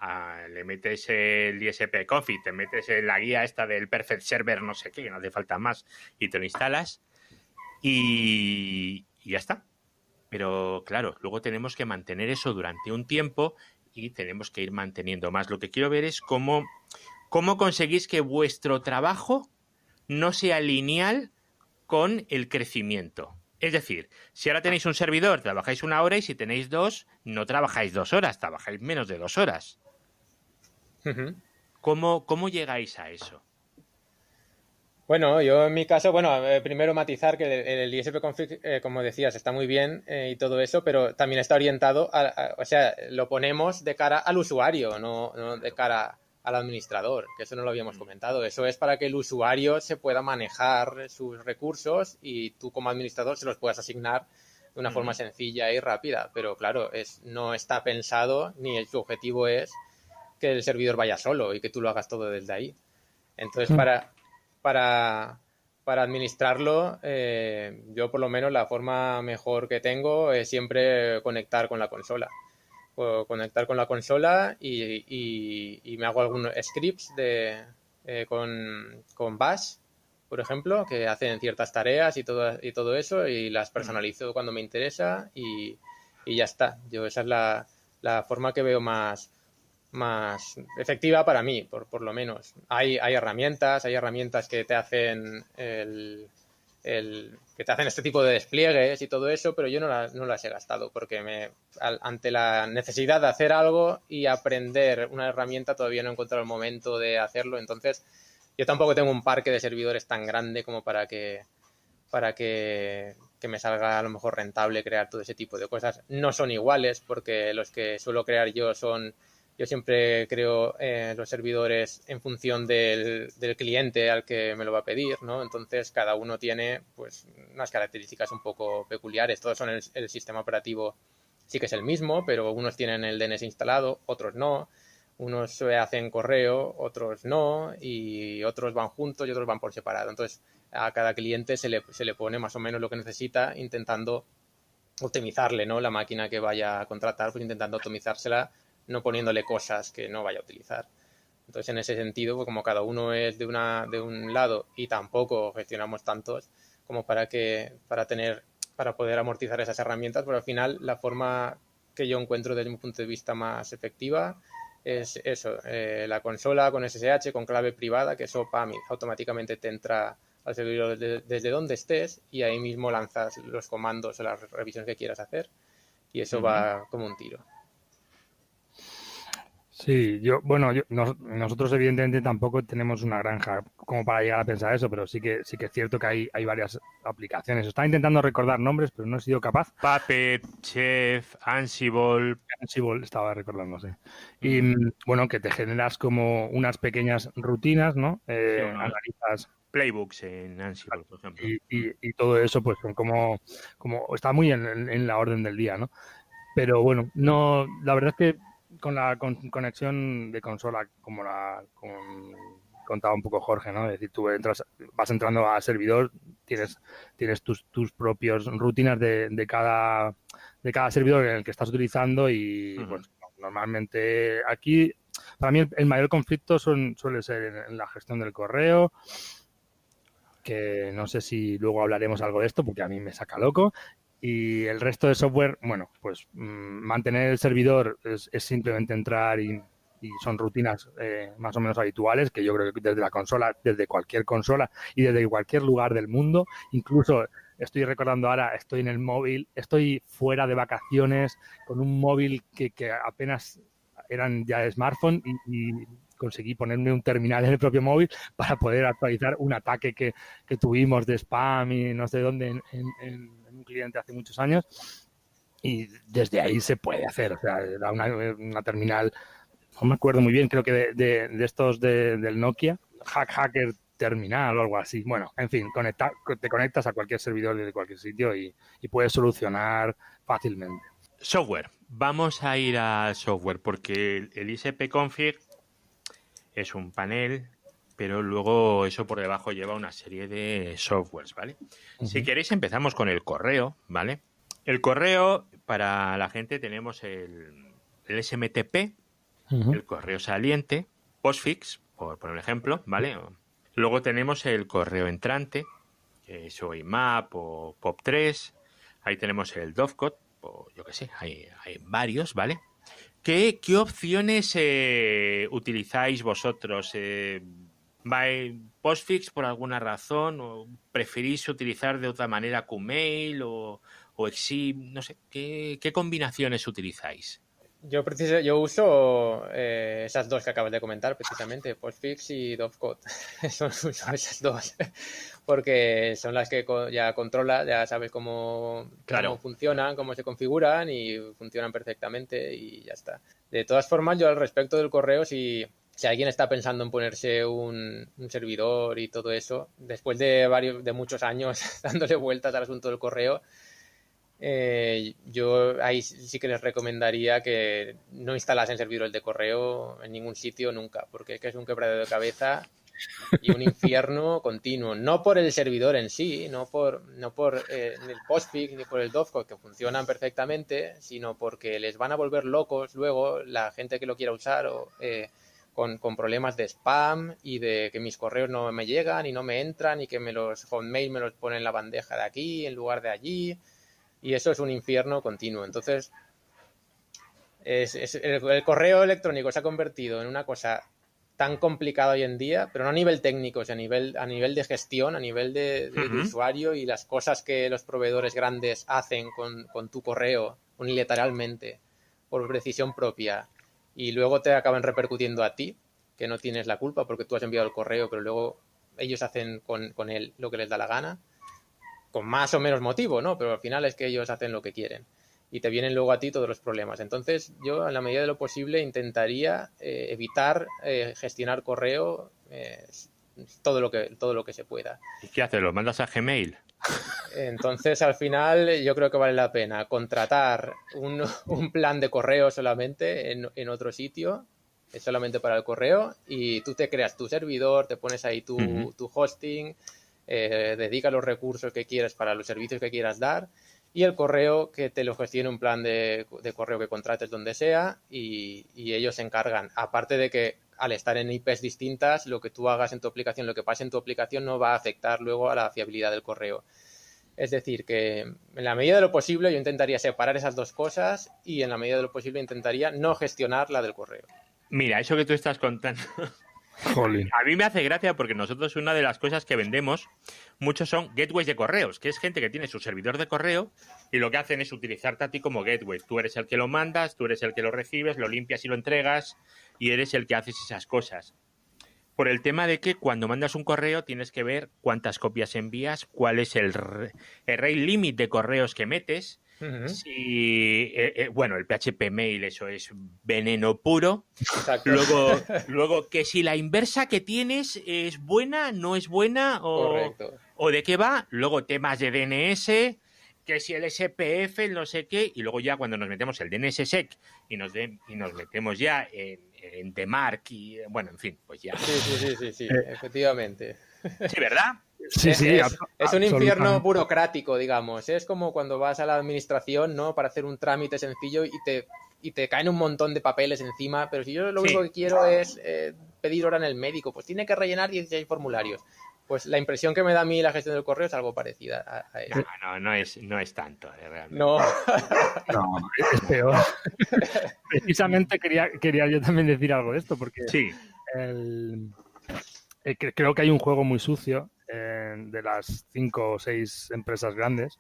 le metes el ISP Config, te metes en la guía esta del Perfect Server, no sé qué, que no hace falta más, y te lo instalas y, y ya está. Pero claro, luego tenemos que mantener eso durante un tiempo y tenemos que ir manteniendo más. Lo que quiero ver es cómo, cómo conseguís que vuestro trabajo no sea lineal con el crecimiento. Es decir, si ahora tenéis un servidor, trabajáis una hora y si tenéis dos, no trabajáis dos horas, trabajáis menos de dos horas. ¿Cómo, ¿Cómo llegáis a eso? Bueno, yo en mi caso, bueno, eh, primero matizar que el, ISP config, eh, como decías, está muy bien eh, y todo eso, pero también está orientado, a, o sea, lo ponemos de cara al usuario, no, no de cara al administrador, que eso no lo habíamos comentado. Eso es para que el usuario se pueda manejar sus recursos y tú como administrador se los puedas asignar de una forma sencilla y rápida. Pero claro, es, no está pensado ni su objetivo es que el servidor vaya solo y que tú lo hagas todo desde ahí. Entonces, para, para, para administrarlo, eh, yo por lo menos la forma mejor que tengo es siempre conectar con la consola conectar con la consola y, me hago algunos scripts de, eh, con, con, Bash, por ejemplo, que hacen ciertas tareas y todo, y todo eso y las personalizo cuando me interesa y, ya está. Yo esa es la, la, forma que veo más, más efectiva para mí, por, por lo menos. Hay, hay herramientas, hay herramientas que te hacen el, que te hacen este tipo de despliegues y todo eso, pero yo no, no las he gastado porque me, ante la necesidad de hacer algo y aprender una herramienta todavía no he encontrado el momento de hacerlo. Entonces, yo tampoco tengo un parque de servidores tan grande como para que, para que me salga a lo mejor rentable crear todo ese tipo de cosas. No son iguales porque los que suelo crear yo son yo siempre creo eh, los servidores en función del, cliente al que me lo va a pedir, ¿no? Entonces cada uno tiene pues unas características un poco peculiares. Todos son el, sistema operativo sí que es el mismo, pero unos tienen el DNS instalado, otros no. Unos se hacen correo, otros no, y otros van juntos y otros van por separado. Entonces, a cada cliente se le, se le pone más o menos lo que necesita, intentando optimizarle, ¿no? La máquina que vaya a contratar, pues intentando optimizársela no poniéndole cosas que no vaya a utilizar. Entonces, en ese sentido, pues como cada uno es de, una, de un lado y tampoco gestionamos tantos como para que para tener para poder amortizar esas herramientas, pero al final la forma que yo encuentro desde mi punto de vista más efectiva es eso, eh, la consola con SSH, con clave privada, que eso PAM automáticamente te entra al servidor desde, donde estés y ahí mismo lanzas los comandos o las revisiones que quieras hacer y eso va como un tiro. Sí, yo, bueno, nosotros evidentemente tampoco tenemos una granja como para llegar a pensar eso, pero sí que sí que es cierto que hay, hay varias aplicaciones. Estaba intentando recordar nombres, pero no he sido capaz. Puppet, Chef, Ansible. Ansible estaba recordándose. Y bueno, que te generas como unas pequeñas rutinas, ¿no? Eh, analizas playbooks en Ansible, por ejemplo. Y, y, todo eso, pues, como, como está muy en, en, la orden del día, ¿no? Pero bueno, no, la verdad es que con la conexión de consola, como la contaba un poco Jorge, ¿no? Es decir, tú entras, vas entrando al servidor, tienes, tienes tus, tus propias rutinas de, de, cada, de cada servidor en el que estás utilizando y pues, normalmente aquí, para mí el, mayor conflicto son, suele ser en, la gestión del correo, que no sé si luego hablaremos algo de esto porque a mí me saca loco y el resto de software, bueno, pues mm, mantener el servidor es, simplemente entrar y, son rutinas eh, más o menos habituales que yo creo que desde la consola, desde cualquier consola y desde cualquier lugar del mundo, incluso estoy recordando ahora, estoy en el móvil, estoy fuera de vacaciones con un móvil que, apenas eran ya de smartphone y, conseguí ponerme un terminal en el propio móvil para poder actualizar un ataque que, tuvimos de spam y no sé dónde en, un cliente hace muchos años. Y desde ahí se puede hacer, o sea, era una, terminal, no me acuerdo muy bien, creo que de, de estos del Nokia, Hack Hacker terminal o algo así. Bueno, en fin, te conectas a cualquier servidor de cualquier sitio y, puedes solucionar fácilmente. Software. Vamos a ir a software porque el ISP config es un panel, pero luego eso por debajo lleva una serie de softwares, ¿vale? Si queréis empezamos con el correo, ¿vale? El correo, para la gente tenemos el, SMTP, el correo saliente, Postfix, por poner un ejemplo, ¿vale? Luego tenemos el correo entrante, que es o IMAP o POP3. Ahí tenemos el Dovecot, o yo qué sé, hay, varios, ¿vale? ¿Qué, qué opciones eh, utilizáis vosotros? Eh, ¿Postfix por alguna razón? ¿O preferís utilizar de otra manera QMail o, o Exib? No sé, ¿qué, qué combinaciones utilizáis? Yo, yo uso eh, esas dos que acabas de comentar, precisamente, Postfix y Dovecot. [laughs] son, esas dos. Porque son las que ya controlas, ya sabes cómo, funcionan, cómo se configuran y funcionan perfectamente y ya está. De todas formas, yo al respecto del correo, si, si alguien está pensando en ponerse un, un, servidor y todo eso, después de varios, de muchos años [laughs] dándole vueltas al asunto del correo, eh, yo ahí sí que les recomendaría que no instalasen servidores de correo en ningún sitio nunca, porque es un quebradero de cabeza [laughs] y un infierno continuo. No por el servidor en sí, no por, no por eh, el Postfix ni por el Dovecot, que funcionan perfectamente, sino porque les van a volver locos luego la gente que lo quiera usar o, eh, con, con, problemas de spam y de que mis correos no me llegan y no me entran y que me los hotmail me los ponen en la bandeja de aquí en lugar de allí y eso es un infierno continuo. Entonces, el, correo electrónico se ha convertido en una cosa tan complicada hoy en día, pero no a nivel técnico, sino a nivel, a nivel de gestión, a nivel de, usuario y las cosas que los proveedores grandes hacen con, con tu correo unilateralmente, por precisión propia, y luego te acaban repercutiendo a ti, que no tienes la culpa porque tú has enviado el correo, pero luego ellos hacen con, con él lo que les da la gana con más o menos motivo, ¿no? Pero al final es que ellos hacen lo que quieren y te vienen luego a ti todos los problemas. Entonces, yo, en la medida de lo posible, intentaría eh, evitar eh, gestionar correo eh, todo, lo que, todo lo que se pueda. ¿Y qué haces? ¿Lo mandas a Gmail? Entonces, al final, yo creo que vale la pena contratar un, un plan de correo solamente en, en, otro sitio, solamente para el correo, y tú te creas tu servidor, te pones ahí tu, tu hosting eh, dedica los recursos que quieras para los servicios que quieras dar y el correo que te lo gestione un plan de, correo que contrates donde sea y, ellos se encargan. Aparte de que al estar en IPs distintas, lo que tú hagas en tu aplicación, lo que pase en tu aplicación no va a afectar luego a la fiabilidad del correo. Es decir, que en la medida de lo posible yo intentaría separar esas dos cosas y en la medida de lo posible intentaría no gestionar la del correo. Mira, eso que tú estás contando a mí me hace gracia porque nosotros una de las cosas que vendemos muchos son gateways de correos, que es gente que tiene su servidor de correo y lo que hacen es utilizarte a ti como gateway. Tú eres el que lo mandas, tú eres el que lo recibes, lo limpias y lo entregas y eres el que haces esas cosas. Por el tema de que cuando mandas un correo tienes que ver cuántas copias envías, cuál es el, el limit de correos que metes si, eh, eh, bueno, el PHP mail, eso es veneno puro. Luego, [laughs] luego, que si la inversa que tienes es buena, no es buena, o, o de qué va. Luego temas de DNS, que si el SPF, no sé qué, y luego ya cuando nos metemos el DNSSEC y nos, y nos metemos ya en, en DMARC y, bueno, en fin, pues ya. Sí, sí, sí, sí, sí eh. efectivamente. Sí, ¿verdad? Sí, sí, es, un infierno burocrático, digamos. Es como cuando vas a la administración, ¿no? Para hacer un trámite sencillo y te, y te caen un montón de papeles encima. Pero si yo lo único que quiero es eh, pedir hora en el médico, pues tiene que rellenar 16 formularios. Pues la impresión que me da a mí la gestión del correo es algo parecida a, eso. No, no, no es, no es tanto, eh, realmente. No. [laughs] no, es peor. [laughs] Precisamente quería, quería yo también decir algo de esto, porque sí. el, creo que hay un juego muy sucio de las cinco o seis empresas grandes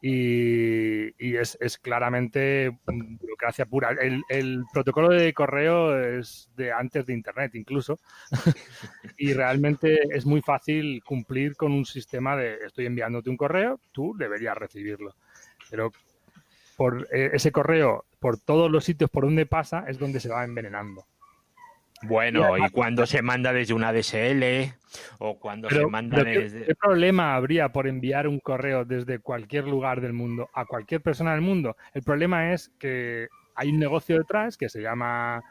y, es, es, claramente burocracia pura. El, el, protocolo de correo es de antes de Internet incluso [laughs] y realmente es muy fácil cumplir con un sistema de estoy enviándote un correo, tú deberías recibirlo. Pero por eh, ese correo, por todos los sitios por donde pasa, es donde se va envenenando. Bueno, y, cuando se manda desde una DSL o cuando se manda desde... ¿Qué problema habría por enviar un correo desde cualquier lugar del mundo a cualquier persona del mundo? El problema es que hay un negocio detrás que se llama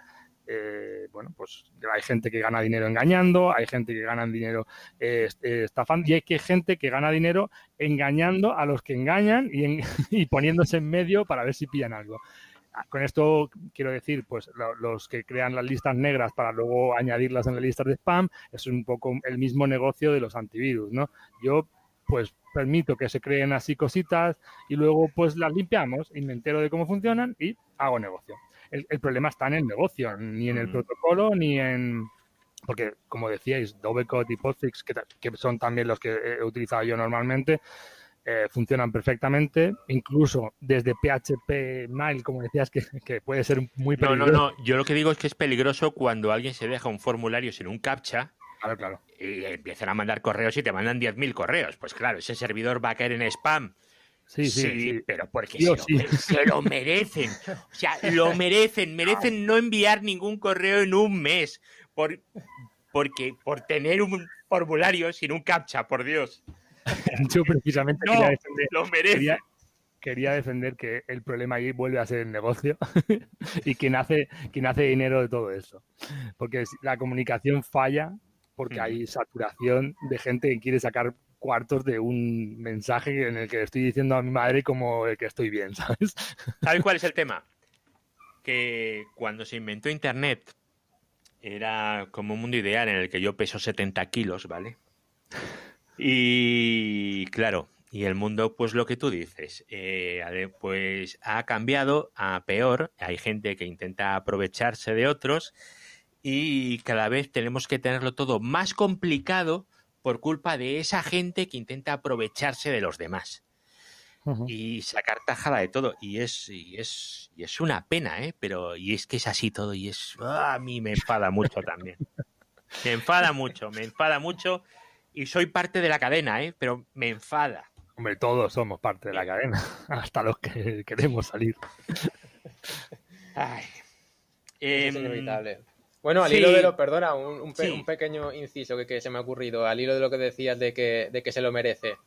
eh, bueno, pues hay gente que gana dinero engañando, hay gente que gana dinero eh, estafando y hay que gente que gana dinero engañando a los que engañan y, [laughs] y poniéndose en medio para ver si pillan algo. Con esto quiero decir, pues los que crean las listas negras para luego añadirlas en las listas de spam, es un poco el mismo negocio de los antivirus, ¿no? Yo pues permito que se creen así cositas y luego pues las limpiamos y me entero de cómo funcionan y hago negocio. El, problema está en el negocio, ni en el mm. protocolo, ni en... Porque, como decíais, Doublecode y Postfix, que, que son también los que he utilizado yo normalmente, eh, funcionan perfectamente, incluso desde PHP Mail, como decías, que, puede ser muy peligroso. No, no, no, yo lo que digo es que es peligroso cuando alguien se deja un formulario sin un captcha claro, claro. y empiezan a mandar correos y te mandan 10.000 correos. Pues claro, ese servidor va a caer en spam. Sí, sí, sí, pero porque se, lo, merecen. O sea, lo merecen. Merecen no enviar ningún correo en un mes. Por, porque, por tener un formulario sin un captcha, por Dios. [laughs] Yo precisamente quería, defender, lo quería, defender que el problema ahí vuelve a ser el negocio [laughs] y quien hace, quien hace dinero de todo eso. Porque la comunicación falla porque hay saturación de gente que quiere sacar cuartos de un mensaje en el que estoy diciendo a mi madre como el que estoy bien, [laughs] ¿sabes? ¿Sabes cuál es el tema? Que cuando se inventó Internet era como un mundo ideal en el que yo peso 70 kilos, ¿vale? Y claro, y el mundo, pues lo que tú dices, eh, pues ha cambiado a peor. Hay gente que intenta aprovecharse de otros y cada vez tenemos que tenerlo todo más complicado por culpa de esa gente que intenta aprovecharse de los demás y sacar tajada de todo. Y es, y es, y es una pena, ¿eh? Pero, y es que es así todo y es, ah, a mí me enfada mucho también. Me enfada mucho, me enfada mucho y soy parte de la cadena, ¿eh? Pero me enfada. Hombre, todos somos parte de la cadena, [laughs] hasta los que queremos salir. [laughs] Ay. es em, inevitable. Bueno, al hilo de lo, perdona, un, pequeño inciso que, se me ha ocurrido, al hilo de lo que decías de que, de que se lo merece.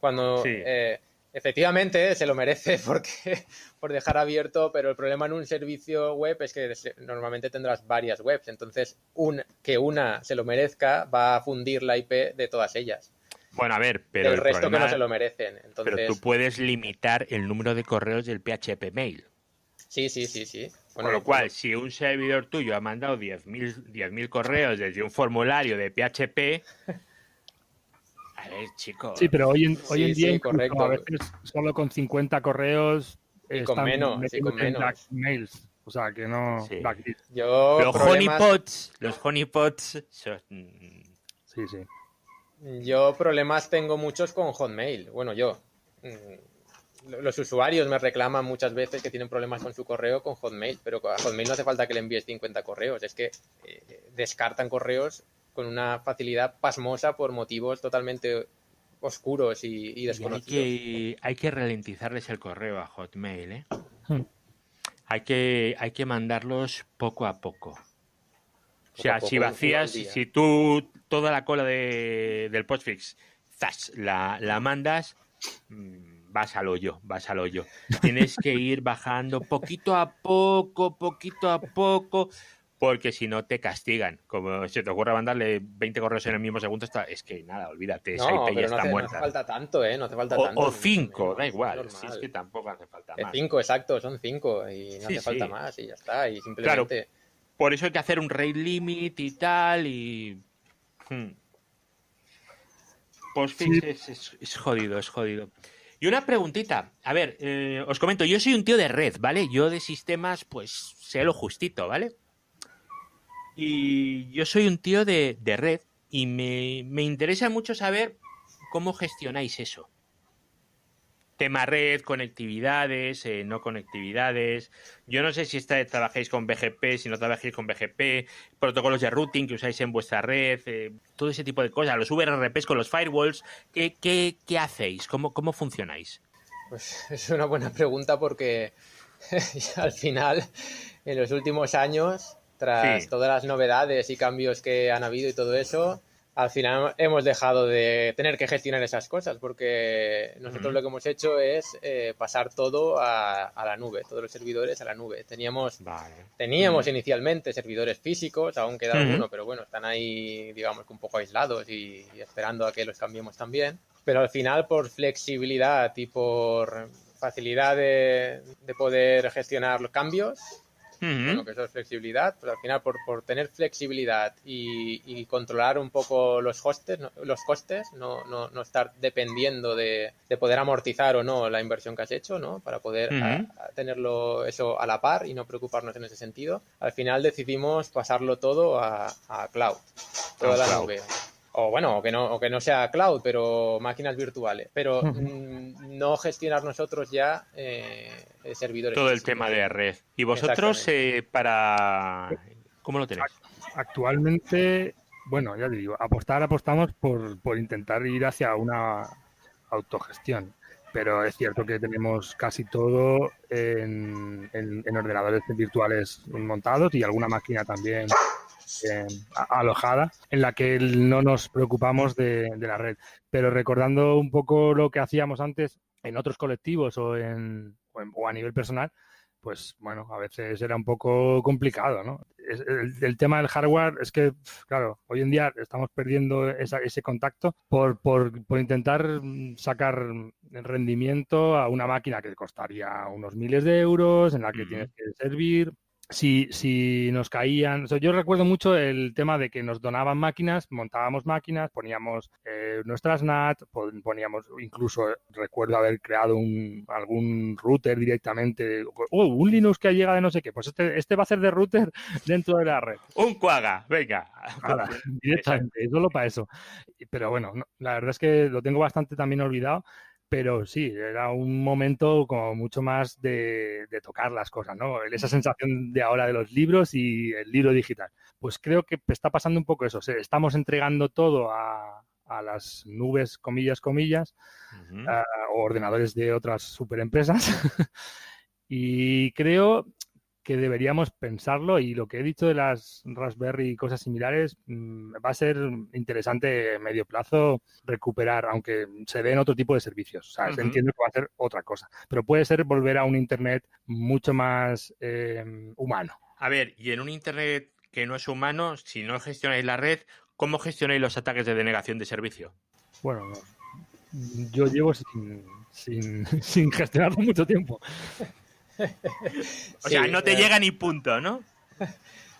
Cuando eh, Efectivamente, se lo merece [laughs] porque por dejar abierto, pero el problema en un servicio web es que normalmente tendrás varias webs, entonces un, que una se lo merezca va a fundir la IP de todas ellas. Bueno, a ver, pero el, resto que no se lo merecen. Entonces... Pero tú puedes limitar el número de correos del PHP mail. Sí, sí, sí, sí. Con lo cual, si un servidor tuyo ha mandado 10.000 10 correos desde un formulario de PHP, [laughs] Sí, pero hoy en, hoy en día, a veces solo con 50 correos. Y con menos, y con menos. Mails. O sea, que no. Yo, los honeypots, los honeypots Sí, sí. Yo problemas tengo muchos con Hotmail. Bueno, yo. Mm, los usuarios me reclaman muchas veces que tienen problemas con su correo con Hotmail, pero a Hotmail no hace falta que le envíes 50 correos, es que eh, descartan correos con una facilidad pasmosa por motivos totalmente oscuros y, desconocidos. hay, que, hay que ralentizarles el correo a Hotmail, ¿eh? Hmm. Hay que, hay que mandarlos poco a poco. o sea, si vacías, si tú toda la cola de, del postfix la, la mandas, mm, vas al hoyo, vas al hoyo. Tienes que ir bajando poquito a poco, poquito a poco, porque si no te castigan. Como si te ocurre mandarle 20 correos en el mismo segundo, está, es que nada, olvídate, esa IP ya está muerta. No hace falta tanto, ¿eh? No hace falta o, tanto. O 5, da igual. Si es que tampoco hace falta más. 5, exacto, son 5 y no hace falta más y ya está. Y simplemente. Claro, por eso hay que hacer un rate limit y tal y. Hmm. Postfix es, es, jodido, es jodido. Y una preguntita. A ver, eh, os comento, yo soy un tío de red, ¿vale? Yo de sistemas, pues sé lo justito, ¿vale? Y yo soy un tío de, red y me, interesa mucho saber ¿cómo gestionáis eso? Tema red, conectividades, eh, no conectividades. Yo no sé si está, trabajáis con BGP, si no trabajáis con BGP, protocolos de routing que usáis en vuestra red, eh, todo ese tipo de cosas, los VRPs con los firewalls. ¿Qué, qué, qué hacéis? ¿Cómo, ¿Cómo funcionáis? Pues [laughs] es una buena pregunta porque [laughs] al final, en los últimos años, tras todas las novedades y cambios que han habido y todo eso, al final hemos dejado de tener que gestionar esas cosas porque nosotros lo que hemos hecho es eh, pasar todo a, la nube, todos los servidores a la nube. Teníamos, teníamos inicialmente servidores físicos, aún queda uno, pero bueno, están ahí, digamos, un poco aislados y, esperando a que los cambiemos también. Pero al final, por flexibilidad y por facilidad de, de poder gestionar los cambios, que eso es flexibilidad, pero al final por, por tener flexibilidad y, controlar un poco los hostes, los costes, no, no, no estar dependiendo de, de, poder amortizar o no la inversión que has hecho, ¿no? Para poder tenerlo eso a la par y no preocuparnos en ese sentido. Al final decidimos pasarlo todo a, a cloud, toda la nube o bueno, o que no, o que no sea cloud, pero máquinas virtuales, pero mm, no gestionar nosotros ya eh, servidores. Todo el tema de red. ¿Y vosotros eh, para cómo lo tenéis? Actualmente, bueno, ya te digo, apostar apostamos por, por intentar ir hacia una autogestión pero es cierto que tenemos casi todo en, en, ordenadores virtuales montados y alguna máquina también eh, alojada en la que no nos preocupamos de, la red. Pero recordando un poco lo que hacíamos antes en otros colectivos o, en, o, a nivel personal, pues bueno, a veces era un poco complicado, ¿no? El, tema del hardware es que, claro, hoy en día estamos perdiendo ese contacto por, por, intentar sacar rendimiento a una máquina que costaría unos miles de euros, en la que tienes que servir, si, si nos caían. yo recuerdo mucho el tema de que nos donaban máquinas, montábamos máquinas, poníamos eh, nuestras NAT, poníamos, incluso recuerdo haber creado un, algún router directamente. Oh, un Linux que llega de no sé qué. Pues este, este va a ser de router [laughs] dentro de la red. Un cuaga, venga. [laughs] directamente, solo para eso. Pero bueno, la verdad es que lo tengo bastante también olvidado pero sí, era un momento como mucho más de, tocar las cosas, ¿no? Esa sensación de ahora de los libros y el libro digital. Pues creo que está pasando un poco eso. Estamos entregando todo a, las nubes, comillas, comillas, o ordenadores de otras superempresas. [laughs] y creo que deberíamos pensarlo y lo que he dicho de las Raspberry y cosas similares mm, va a ser interesante a medio plazo recuperar, aunque se den otro tipo de servicios. O sea, entiendo que va a ser otra cosa, pero puede ser volver a un Internet mucho más em, humano. A ver, y en un Internet que no es humano, si no gestionáis la red, ¿cómo gestionáis los ataques de denegación de servicio? Bueno, yo llevo sin, sin, [laughs] sin gestionarlo mucho tiempo. [laughs] o sea, no te llega ni punto, ¿no? [laughs]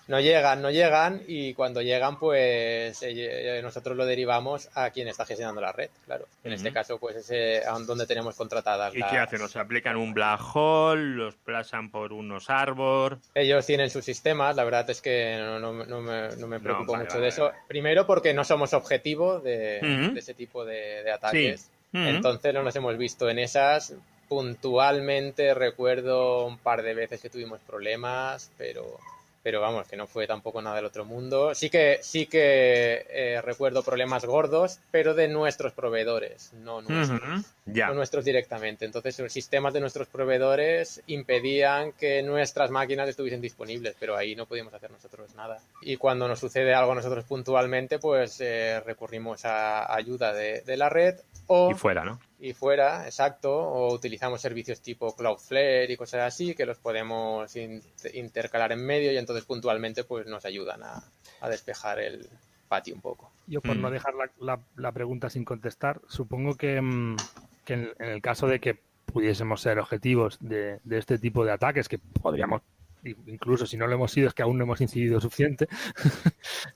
No llegan, no llegan y cuando llegan pues eh, nosotros lo derivamos a quien está gestionando la red, claro. En este caso pues es donde tenemos contratadas. ¿Y qué hacen? ¿Nos aplican un black hole? ¿Los plazan por unos arbor? Ellos tienen sus sistemas, la verdad es que no, me, preocupo mucho de eso. Primero porque no somos objetivo de, ese tipo de, ataques. Entonces no nos hemos visto en esas puntualmente recuerdo un par de veces que tuvimos problemas, pero, pero vamos, que no fue tampoco nada del otro mundo. Sí que, sí que eh, recuerdo problemas gordos, pero de nuestros proveedores, no nuestros, no nuestros directamente. Entonces, los sistemas de nuestros proveedores impedían que nuestras máquinas estuviesen disponibles, pero ahí no podíamos hacer nosotros nada. Y cuando nos sucede algo a nosotros puntualmente, pues eh, recurrimos a ayuda de, de la red o, y fuera, ¿no? Y fuera, exacto. O utilizamos servicios tipo Cloudflare y cosas así que los podemos intercalar en medio y entonces puntualmente pues nos ayudan a, despejar el patio un poco. Yo por no mm. dejar la, pregunta sin contestar, supongo que, mm, en, el caso de que pudiésemos ser objetivos de, este tipo de ataques, que podríamos incluso si no lo hemos sido, es que aún no hemos incidido suficiente, [laughs]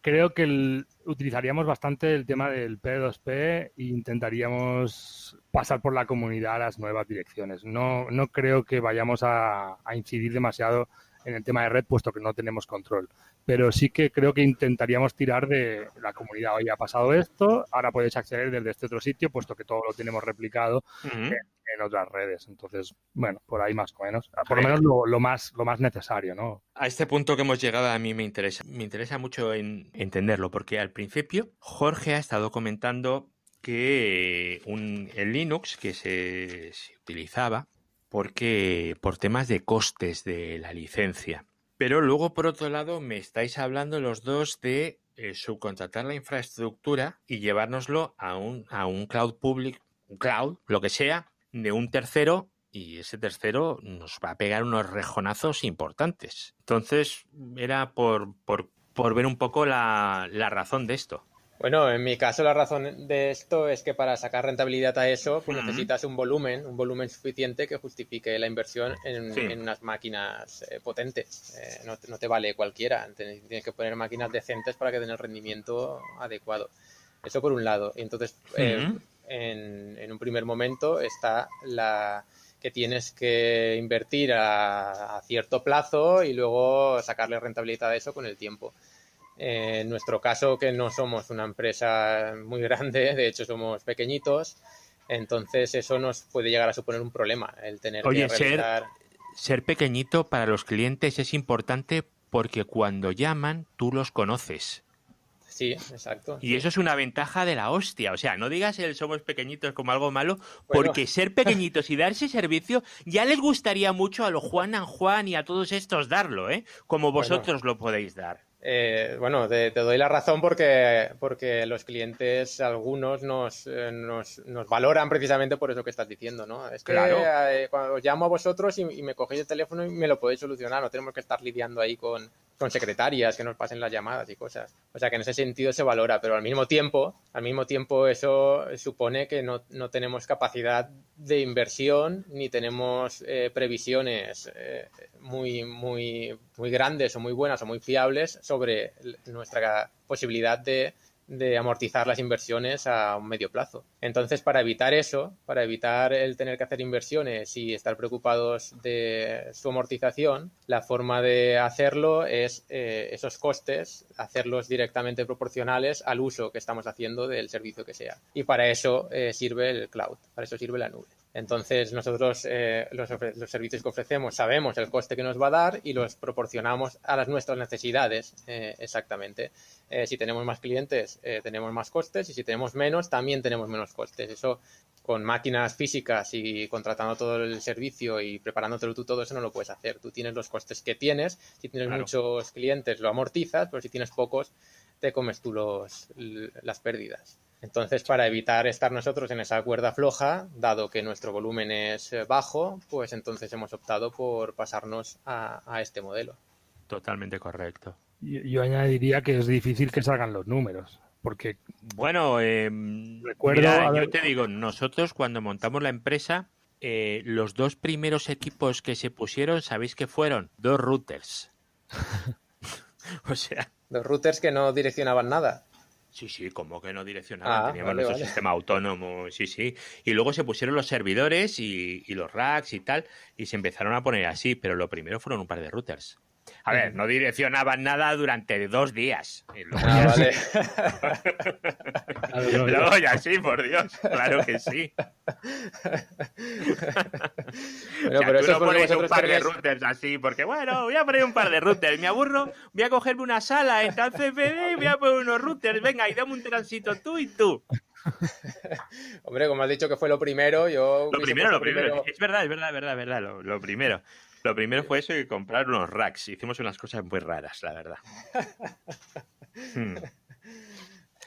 creo que utilizaríamos bastante el tema del P2P e intentaríamos pasar por la comunidad a las nuevas direcciones. No, no creo que vayamos a, incidir demasiado en el tema de red, puesto que no tenemos control. Pero sí que creo que intentaríamos tirar de la comunidad. Hoy ha pasado esto, ahora puedes acceder desde este otro sitio, puesto que todo lo tenemos replicado en, otras redes. Entonces, bueno, por ahí más o menos. Por lo menos lo, más, lo más necesario, ¿no? A este punto que hemos llegado a mí me interesa. Me interesa mucho en entenderlo, porque al principio Jorge ha estado comentando que un, el Linux que se, utilizaba porque por temas de costes de la licencia. Pero luego, por otro lado, me estáis hablando los dos de eh, subcontratar la infraestructura y llevárnoslo a un, a un cloud public, un cloud, lo que sea, de un tercero y ese tercero nos va a pegar unos rejonazos importantes. Entonces, era por, por, por ver un poco la, la razón de esto. Bueno, en mi caso la razón de esto es que para sacar rentabilidad a eso, pues necesitas un volumen, un volumen suficiente que justifique la inversión en, unas máquinas eh, potentes. Eh, no, te vale cualquiera, tienes que poner máquinas decentes para que den el rendimiento adecuado. Eso por un lado. Y entonces, eh, en, un primer momento está la que tienes que invertir a cierto plazo y luego sacarle rentabilidad a eso con el tiempo en nuestro caso, que no somos una empresa muy grande, de hecho somos pequeñitos, entonces eso nos puede llegar a suponer un problema, el tener que realizar... Ser, ser pequeñito para los clientes es importante porque cuando llaman tú los conoces. Sí, exacto. Y eso es una ventaja de la hostia. O sea, no digas el somos pequeñitos como algo malo, porque ser pequeñitos y dar ese servicio ya les gustaría mucho a los Juan and Juan y a todos estos darlo, ¿eh? Como vosotros lo podéis dar. Eh, bueno, te, doy la razón porque, porque los clientes, algunos, nos, eh, nos, nos, valoran precisamente por eso que estás diciendo, ¿no? Es que eh, cuando os llamo a vosotros y, y, me cogéis el teléfono y me lo podéis solucionar, no tenemos que estar lidiando ahí con, con secretarias que nos pasen las llamadas y cosas. O sea que en ese sentido se valora, pero al mismo tiempo, al mismo tiempo eso supone que no, no tenemos capacidad de inversión ni tenemos eh, previsiones eh, muy, muy, muy grandes o muy buenas o muy fiables sobre nuestra posibilidad de de amortizar las inversiones a un medio plazo. Entonces, para evitar eso, para evitar el tener que hacer inversiones y estar preocupados de su amortización, la forma de hacerlo es eh, esos costes, hacerlos directamente proporcionales al uso que estamos haciendo del servicio que sea. Y para eso eh, sirve el cloud, para eso sirve la nube. Entonces, nosotros eh, los, servicios que ofrecemos sabemos el coste que nos va a dar y los proporcionamos a las nuestras necesidades exactamente. Eh, si tenemos más clientes, eh, tenemos más costes y si tenemos menos, también tenemos menos costes. Eso con máquinas físicas y contratando todo el servicio y preparándotelo tú todo eso no lo puedes hacer. Tú tienes los costes que tienes. Si tienes muchos clientes, lo amortizas, pero si tienes pocos, te comes tú los, las pérdidas. Entonces, para evitar estar nosotros en esa cuerda floja, dado que nuestro volumen es eh, bajo, pues entonces hemos optado por pasarnos a este modelo. Totalmente correcto. Yo, añadiría que es difícil que salgan los números, porque... Bueno, recuerdo, yo te digo, nosotros cuando montamos la empresa, eh, los dos primeros equipos que se pusieron, ¿sabéis qué fueron? Dos routers. [laughs] [laughs] o sea... Dos routers que no direccionaban nada. Sí, sí, como que no direccionaban, ah, teníamos nuestro sistema autónomo, sí, sí. Y luego se pusieron los servidores y, y, los racks y tal, y se empezaron a poner así, pero lo primero fueron un par de routers. A ver, no direccionaban nada durante dos días. Y luego, ah, ya [laughs] sí. por Dios, claro que sí. pero eso no pones un par de routers así, porque bueno, voy a poner un par de routers, me aburro, voy a cogerme una sala, está el CPD y voy a poner unos routers, venga, y dame un tránsito tú y tú. Hombre, como has dicho que fue lo primero, yo... Lo primero, lo primero. Es verdad, es verdad, es verdad, es verdad, lo primero. Lo primero fue eso y comprar unos racks. Hicimos unas cosas muy raras, la verdad. [laughs] Hmm.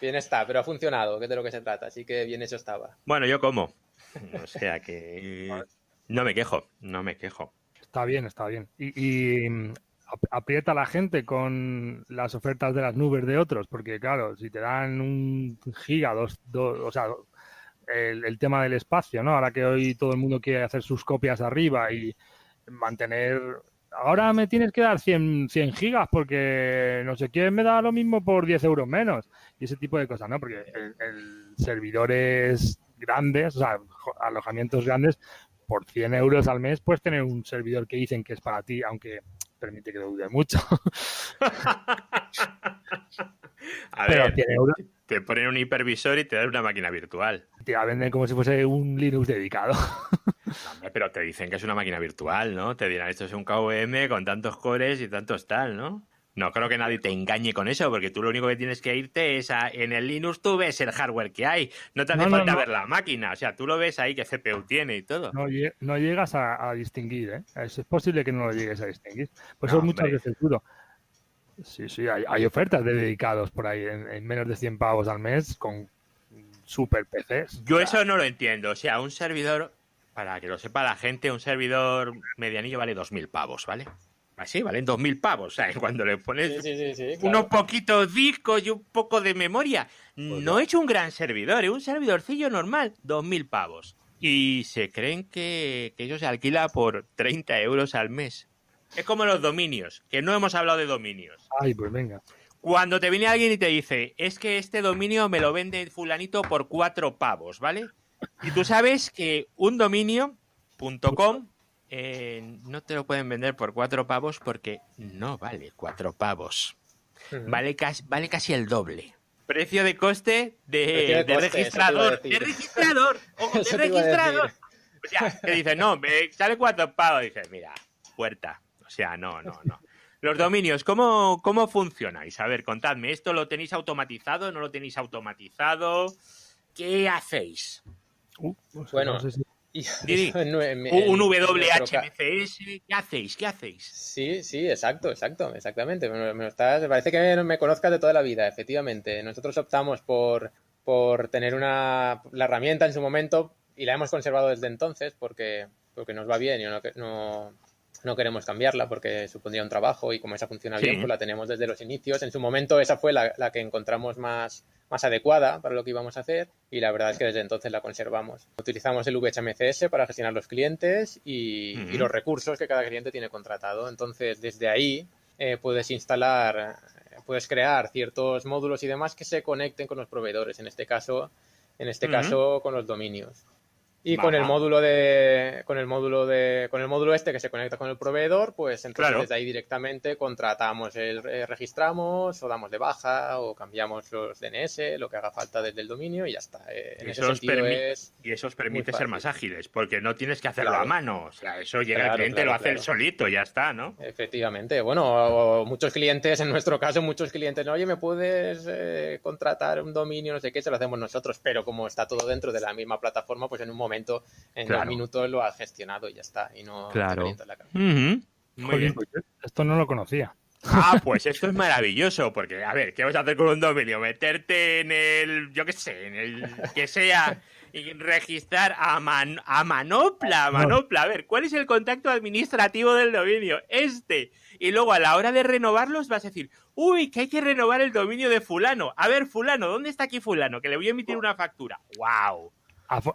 Bien está, pero ha funcionado, que es de lo que se trata, así que bien hecho estaba. Bueno, yo como. O sea que no me quejo, no me quejo. Está bien, está bien. Y, mm, aprieta a la gente con las ofertas de las nubes de otros, porque claro, si te dan un giga, dos, dos o sea, el, el, tema del espacio, ¿no? Ahora que hoy todo el mundo quiere hacer sus copias arriba y mantener... Ahora me tienes que dar 100, 100 gigas porque no sé quién me da lo mismo por 10 euros menos. Y ese tipo de cosas, ¿no? Porque el, servidores grandes, o sea, alojamientos grandes, por 100 euros al mes puedes tener un servidor que dicen que es para ti, aunque permite que dude mucho. [laughs] A ver, te ponen un hipervisor y te dan una máquina virtual. Te la venden como si fuese un Linux dedicado. pero te dicen que es una máquina virtual, ¿no? Te dirán, esto es un KVM con tantos cores y tantos tal, ¿no? No creo que nadie te engañe con eso, porque tú lo único que tienes que irte es a, en el Linux tú ves el hardware que hay, no te hace falta ver la máquina, o sea, tú lo ves ahí que CPU tiene y todo. No, llegas a, distinguir, ¿eh? Es, posible que no lo llegues a distinguir. Por eso muchas veces duro. Sí, sí, hay, ofertas de dedicados por ahí en, menos de 100 pavos al mes con super PCs. Yo eso no lo entiendo, o sea, un servidor, para que lo sepa la gente, un servidor medianillo vale 2.000 pavos, ¿vale? Así, valen dos mil pavos. ¿sabes? [laughs] Cuando le pones unos poquitos discos y un poco de memoria. Pues no es un gran servidor, es un servidorcillo normal. Dos mil pavos. Y se creen que, que eso se alquila por 30 euros al mes. Es como los dominios, que no hemos hablado de dominios. Ay, pues venga. Cuando te viene alguien y te dice, es que este dominio me lo vende fulanito por cuatro pavos, ¿vale? Y tú sabes que un dominio.com eh, no te lo pueden vender por cuatro pavos porque no vale cuatro pavos. Vale, casi, vale casi el doble. Precio de coste de, registrador. De registrador. Ojo, de registrador. O [laughs] sea, te dice, no, me sale cuatro pavos. Dices, mira, puerta. O sea, no, no, no. Los dominios, ¿cómo, ¿cómo funcionáis? A ver, contadme, ¿esto lo tenéis automatizado? ¿No lo tenéis automatizado? ¿Qué hacéis? Uh, bueno, [laughs] un WHMCS, ¿qué hacéis? ¿Qué hacéis? Sí, sí, exacto, exacto, exactamente. Me, parece que me conozcas de toda la vida, efectivamente. Nosotros optamos por, por tener una, la herramienta en su momento y la hemos conservado desde entonces porque, porque nos va bien y no, no, no queremos cambiarla porque supondría un trabajo y como esa funciona bien, pues la tenemos desde los inicios. En su momento esa fue la, la, que encontramos más, más adecuada para lo que íbamos a hacer y la verdad es que desde entonces la conservamos. Utilizamos el VHMCS para gestionar los clientes y, los recursos que cada cliente tiene contratado. Entonces, desde ahí eh, puedes instalar, puedes crear ciertos módulos y demás que se conecten con los proveedores, en este caso, en este caso con los dominios. Y con el módulo de con el módulo de con el módulo este que se conecta con el proveedor, pues entonces desde ahí directamente contratamos el eh, registramos o damos de baja o cambiamos los DNS, lo que haga falta desde el dominio y ya está. Eh, en ese sentido es y eso os permite ser más ágiles, porque no tienes que hacerlo a mano, o sea, eso llega el cliente lo hace él solito, ya está, ¿no? Efectivamente. Bueno, muchos clientes en nuestro caso, muchos clientes, "Oye, ¿me puedes eh, contratar un dominio, no sé qué?" Se lo hacemos nosotros, pero como está todo dentro de la misma plataforma, pues en un momento en dos minutos lo has gestionado y ya está. Y no claro. la Muy bien. Pues, esto no lo conocía. Ah, pues esto es maravilloso, porque, a ver, ¿qué vas a hacer con un dominio? Meterte en el, yo qué sé, en el que sea, y registrar a, a manopla, a manopla. A ver, ¿cuál es el contacto administrativo del dominio? Este. Y luego a la hora de renovarlos vas a decir, uy, que hay que renovar el dominio de fulano. A ver, fulano, ¿dónde está aquí fulano? Que le voy a emitir una factura. ¡Wow!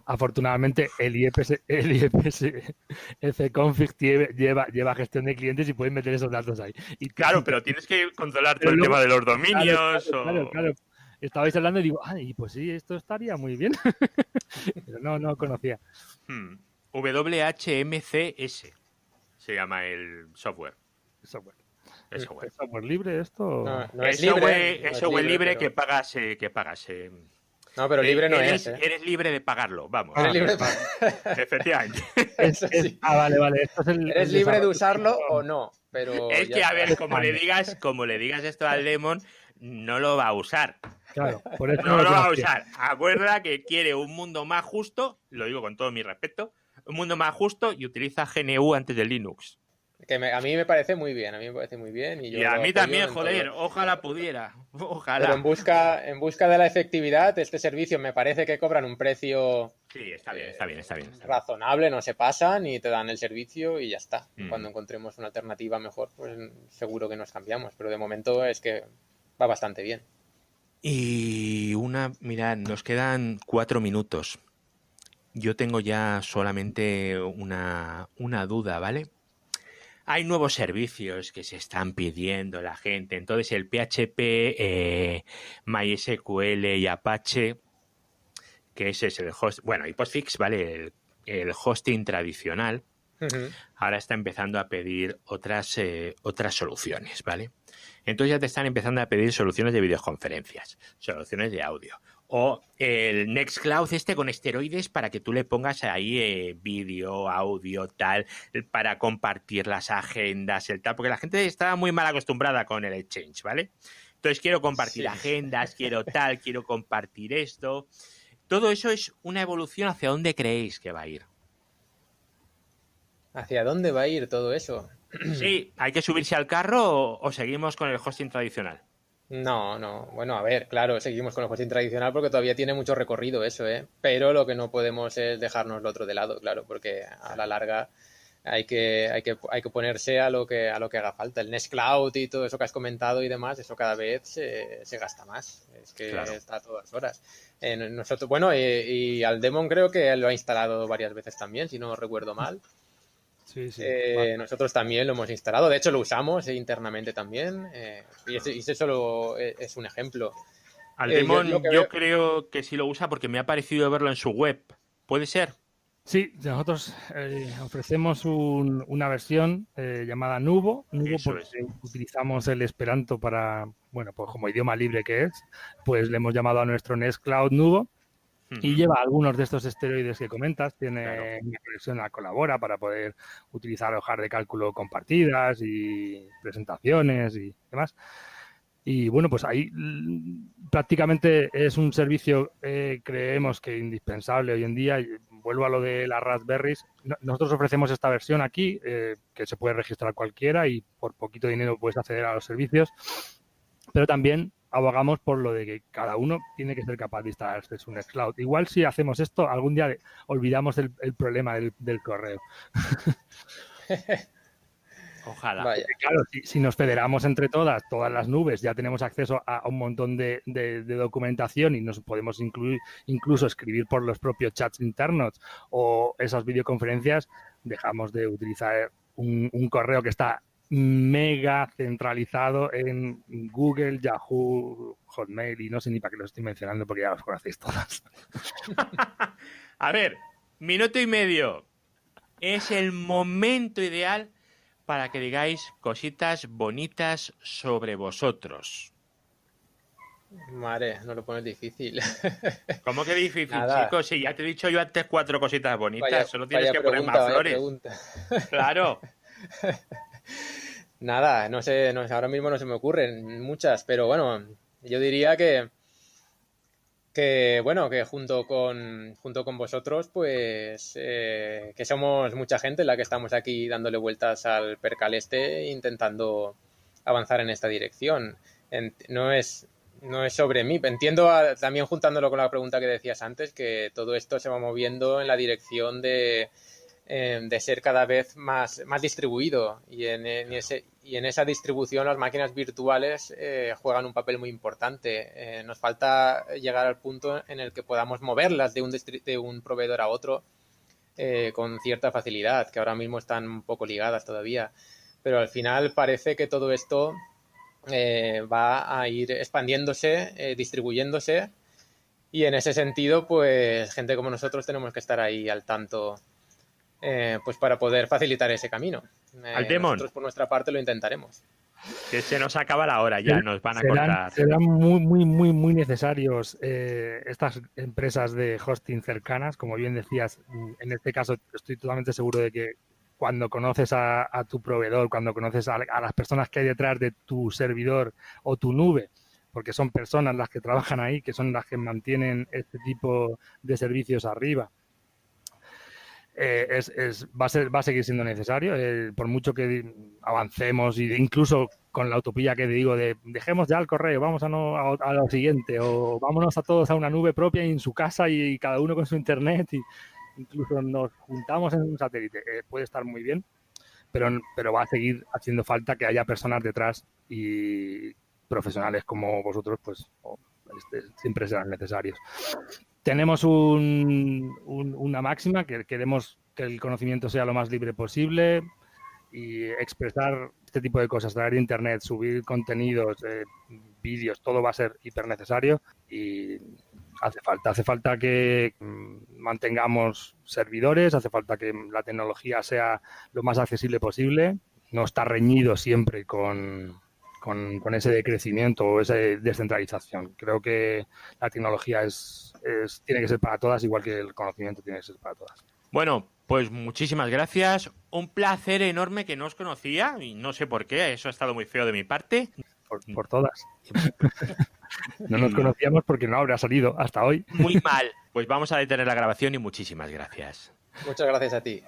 Afortunadamente el IPS, el IPS config lleva, lleva gestión de clientes y puedes meter esos datos ahí. Y, claro, [laughs] pero tienes que controlar todo el tema de los dominios. Claro, claro, Estabais hablando y digo, ay, pues sí, esto estaría muy bien. [laughs] pero no, no conocía. Hmm. WHMCS se llama el software. Software. ¿Es software, libre esto? No, es, libre, software, libre, que pagas, eh, que pagas eh, no, pero libre no eres, es. ¿eh? Eres libre de pagarlo, vamos. Eres libre de [laughs] Efectivamente. ah, vale, vale. eres libre de usarlo o no, pero... Es que, a ver, como le digas, como le digas esto al Lemon, no lo va a usar. Claro, por eso no, lo va a usar. Acuerda que quiere un mundo más justo, lo digo con todo mi respeto, un mundo más justo y utiliza GNU antes de Linux. Que a mí me parece muy bien, a mí me parece muy bien. Y, a mí también, joder, ojalá pudiera. [laughs] Ojalá. Pero en busca, en busca de la efectividad, este servicio me parece que cobran un precio. Sí, está bien, está bien, está bien. razonable, no se pasan y te dan el servicio y ya está. Mm. Cuando encontremos una alternativa mejor, pues seguro que nos cambiamos. Pero de momento es que va bastante bien. Y una, mirad, nos quedan cuatro minutos. Yo tengo ya solamente una, una duda, ¿vale? Hay nuevos servicios que se están pidiendo la gente. Entonces el PHP, eh, MySQL y Apache, que ese es el host, bueno, y Postfix, ¿vale? El, hosting tradicional. ahora está empezando a pedir otras, eh, otras soluciones, ¿vale? Entonces ya te están empezando a pedir soluciones de videoconferencias, soluciones de audio. O el Nextcloud este con esteroides para que tú le pongas ahí eh, vídeo, audio, tal, para compartir las agendas, el tal, porque la gente está muy mal acostumbrada con el Exchange, ¿vale? Entonces quiero compartir agendas, [laughs] quiero tal, quiero compartir esto. Todo eso es una evolución hacia dónde creéis que va a ir. ¿Hacia dónde va a ir todo eso? Sí, ¿hay que subirse al carro o, seguimos con el hosting tradicional? No, no. Bueno, a ver, claro, seguimos con el hosting tradicional porque todavía tiene mucho recorrido eso, ¿eh? Pero lo que no podemos es dejarnos lo otro de lado, claro, porque a la larga hay que, hay que, hay que ponerse a lo que, a lo que haga falta. El Nest Cloud y todo eso que has comentado y demás, eso cada vez se, se gasta más. Es que está a todas horas. nosotros, bueno, y, y, al Demon creo que lo ha instalado varias veces también, si no recuerdo mal. Sí, sí. Eh, nosotros también lo hemos instalado. De hecho, lo usamos internamente también. Eh, y, eso solo es un ejemplo. Al Demon yo, creo que sí lo usa porque me ha parecido verlo en su web. ¿Puede ser? Sí, nosotros eh, ofrecemos una versión eh, llamada Nubo, Nubo porque utilizamos el Esperanto para, bueno, pues como idioma libre que es, pues le hemos llamado a nuestro Nest Cloud Nubo y lleva algunos de estos esteroides que comentas, tiene una conexión a Colabora para poder utilizar hojas de cálculo compartidas y presentaciones y demás. Y bueno, pues ahí prácticamente es un servicio, eh, creemos que indispensable hoy en día. Vuelvo a lo de las Raspberries. Nosotros ofrecemos esta versión aquí, eh, que se puede registrar cualquiera y por poquito dinero puedes acceder a los servicios. Pero también abogamos por lo de que cada uno tiene que ser capaz de instalarse su Nextcloud. Igual si hacemos esto, algún día olvidamos el, problema del, correo. [laughs] Ojalá. Claro, si, nos federamos entre todas, todas las nubes, ya tenemos acceso a un montón de, documentación y nos podemos incluir, incluso escribir por los propios chats internos o esas videoconferencias, dejamos de utilizar un correo que está mega centralizado en Google, Yahoo, Hotmail y no sé ni para qué lo estoy mencionando porque ya los conocéis todas. [laughs] A ver, minuto y medio. Es el momento ideal para que digáis cositas bonitas sobre vosotros. Madre, no lo pones difícil. [laughs] ¿Cómo que difícil, chicos? Si ya te he dicho yo antes cuatro cositas bonitas, solo tienes que poner más flores. Claro. [laughs] Nada, no sé, no, ahora mismo no se me ocurren muchas, pero bueno, yo diría que, que bueno, que junto con, junto con vosotros, pues eh, que somos mucha gente la que estamos aquí dándole vueltas al percal este intentando avanzar en esta dirección. no es no es sobre mí. Entiendo también juntándolo con la pregunta que decías antes que todo esto se va moviendo en la dirección de Em, de ser cada vez más, más distribuido y en, ese, y en esa distribución las máquinas virtuales eh, juegan un papel muy importante. Eh, nos falta llegar al punto en el que podamos moverlas de un, de un proveedor a otro eh, con cierta facilidad, que ahora mismo están un poco ligadas todavía. Pero al final parece que todo esto va a ir expandiéndose, distribuyéndose y en ese sentido, pues gente como nosotros tenemos que estar ahí al tanto eh, pues para poder facilitar ese camino. Eh, nosotros por nuestra parte lo intentaremos. Que se nos acaba la hora, ya nos van a serán, Serán muy, muy, muy, muy necesarios eh, estas empresas de hosting cercanas. Como bien decías, en este caso estoy totalmente seguro de que cuando conoces a, tu proveedor, cuando conoces a, las personas que hay detrás de tu servidor o tu nube, porque son personas las que trabajan ahí, que son las que mantienen este tipo de servicios arriba, eh, es, es, va, a a seguir siendo necesario, eh, por mucho que avancemos y incluso con la utopía que digo de dejemos ya el correo, vamos a, no, a, lo siguiente o vámonos a todos a una nube propia en su casa y, cada uno con su internet y incluso nos juntamos en un satélite. Eh, puede estar muy bien, pero, pero va a seguir haciendo falta que haya personas detrás y profesionales como vosotros, pues este, siempre serán necesarios tenemos una máxima que queremos que el conocimiento sea lo más libre posible y expresar este tipo de cosas, traer internet, subir contenidos, eh, vídeos, todo va a ser hiper necesario y hace falta. Hace falta que mm, mantengamos servidores, hace falta que la tecnología sea lo más accesible posible, no está reñido siempre con, con, ese decrecimiento o esa descentralización. Creo que la tecnología es, tiene que ser para todas, igual que el conocimiento tiene que ser para todas. Bueno, pues muchísimas gracias. Un placer enorme que no os conocía y no sé por qué, eso ha estado muy feo de mi parte. Por, todas. [laughs] no nos conocíamos porque no habrá salido hasta hoy. Muy mal. Pues vamos a detener la grabación y muchísimas gracias. Muchas gracias a ti.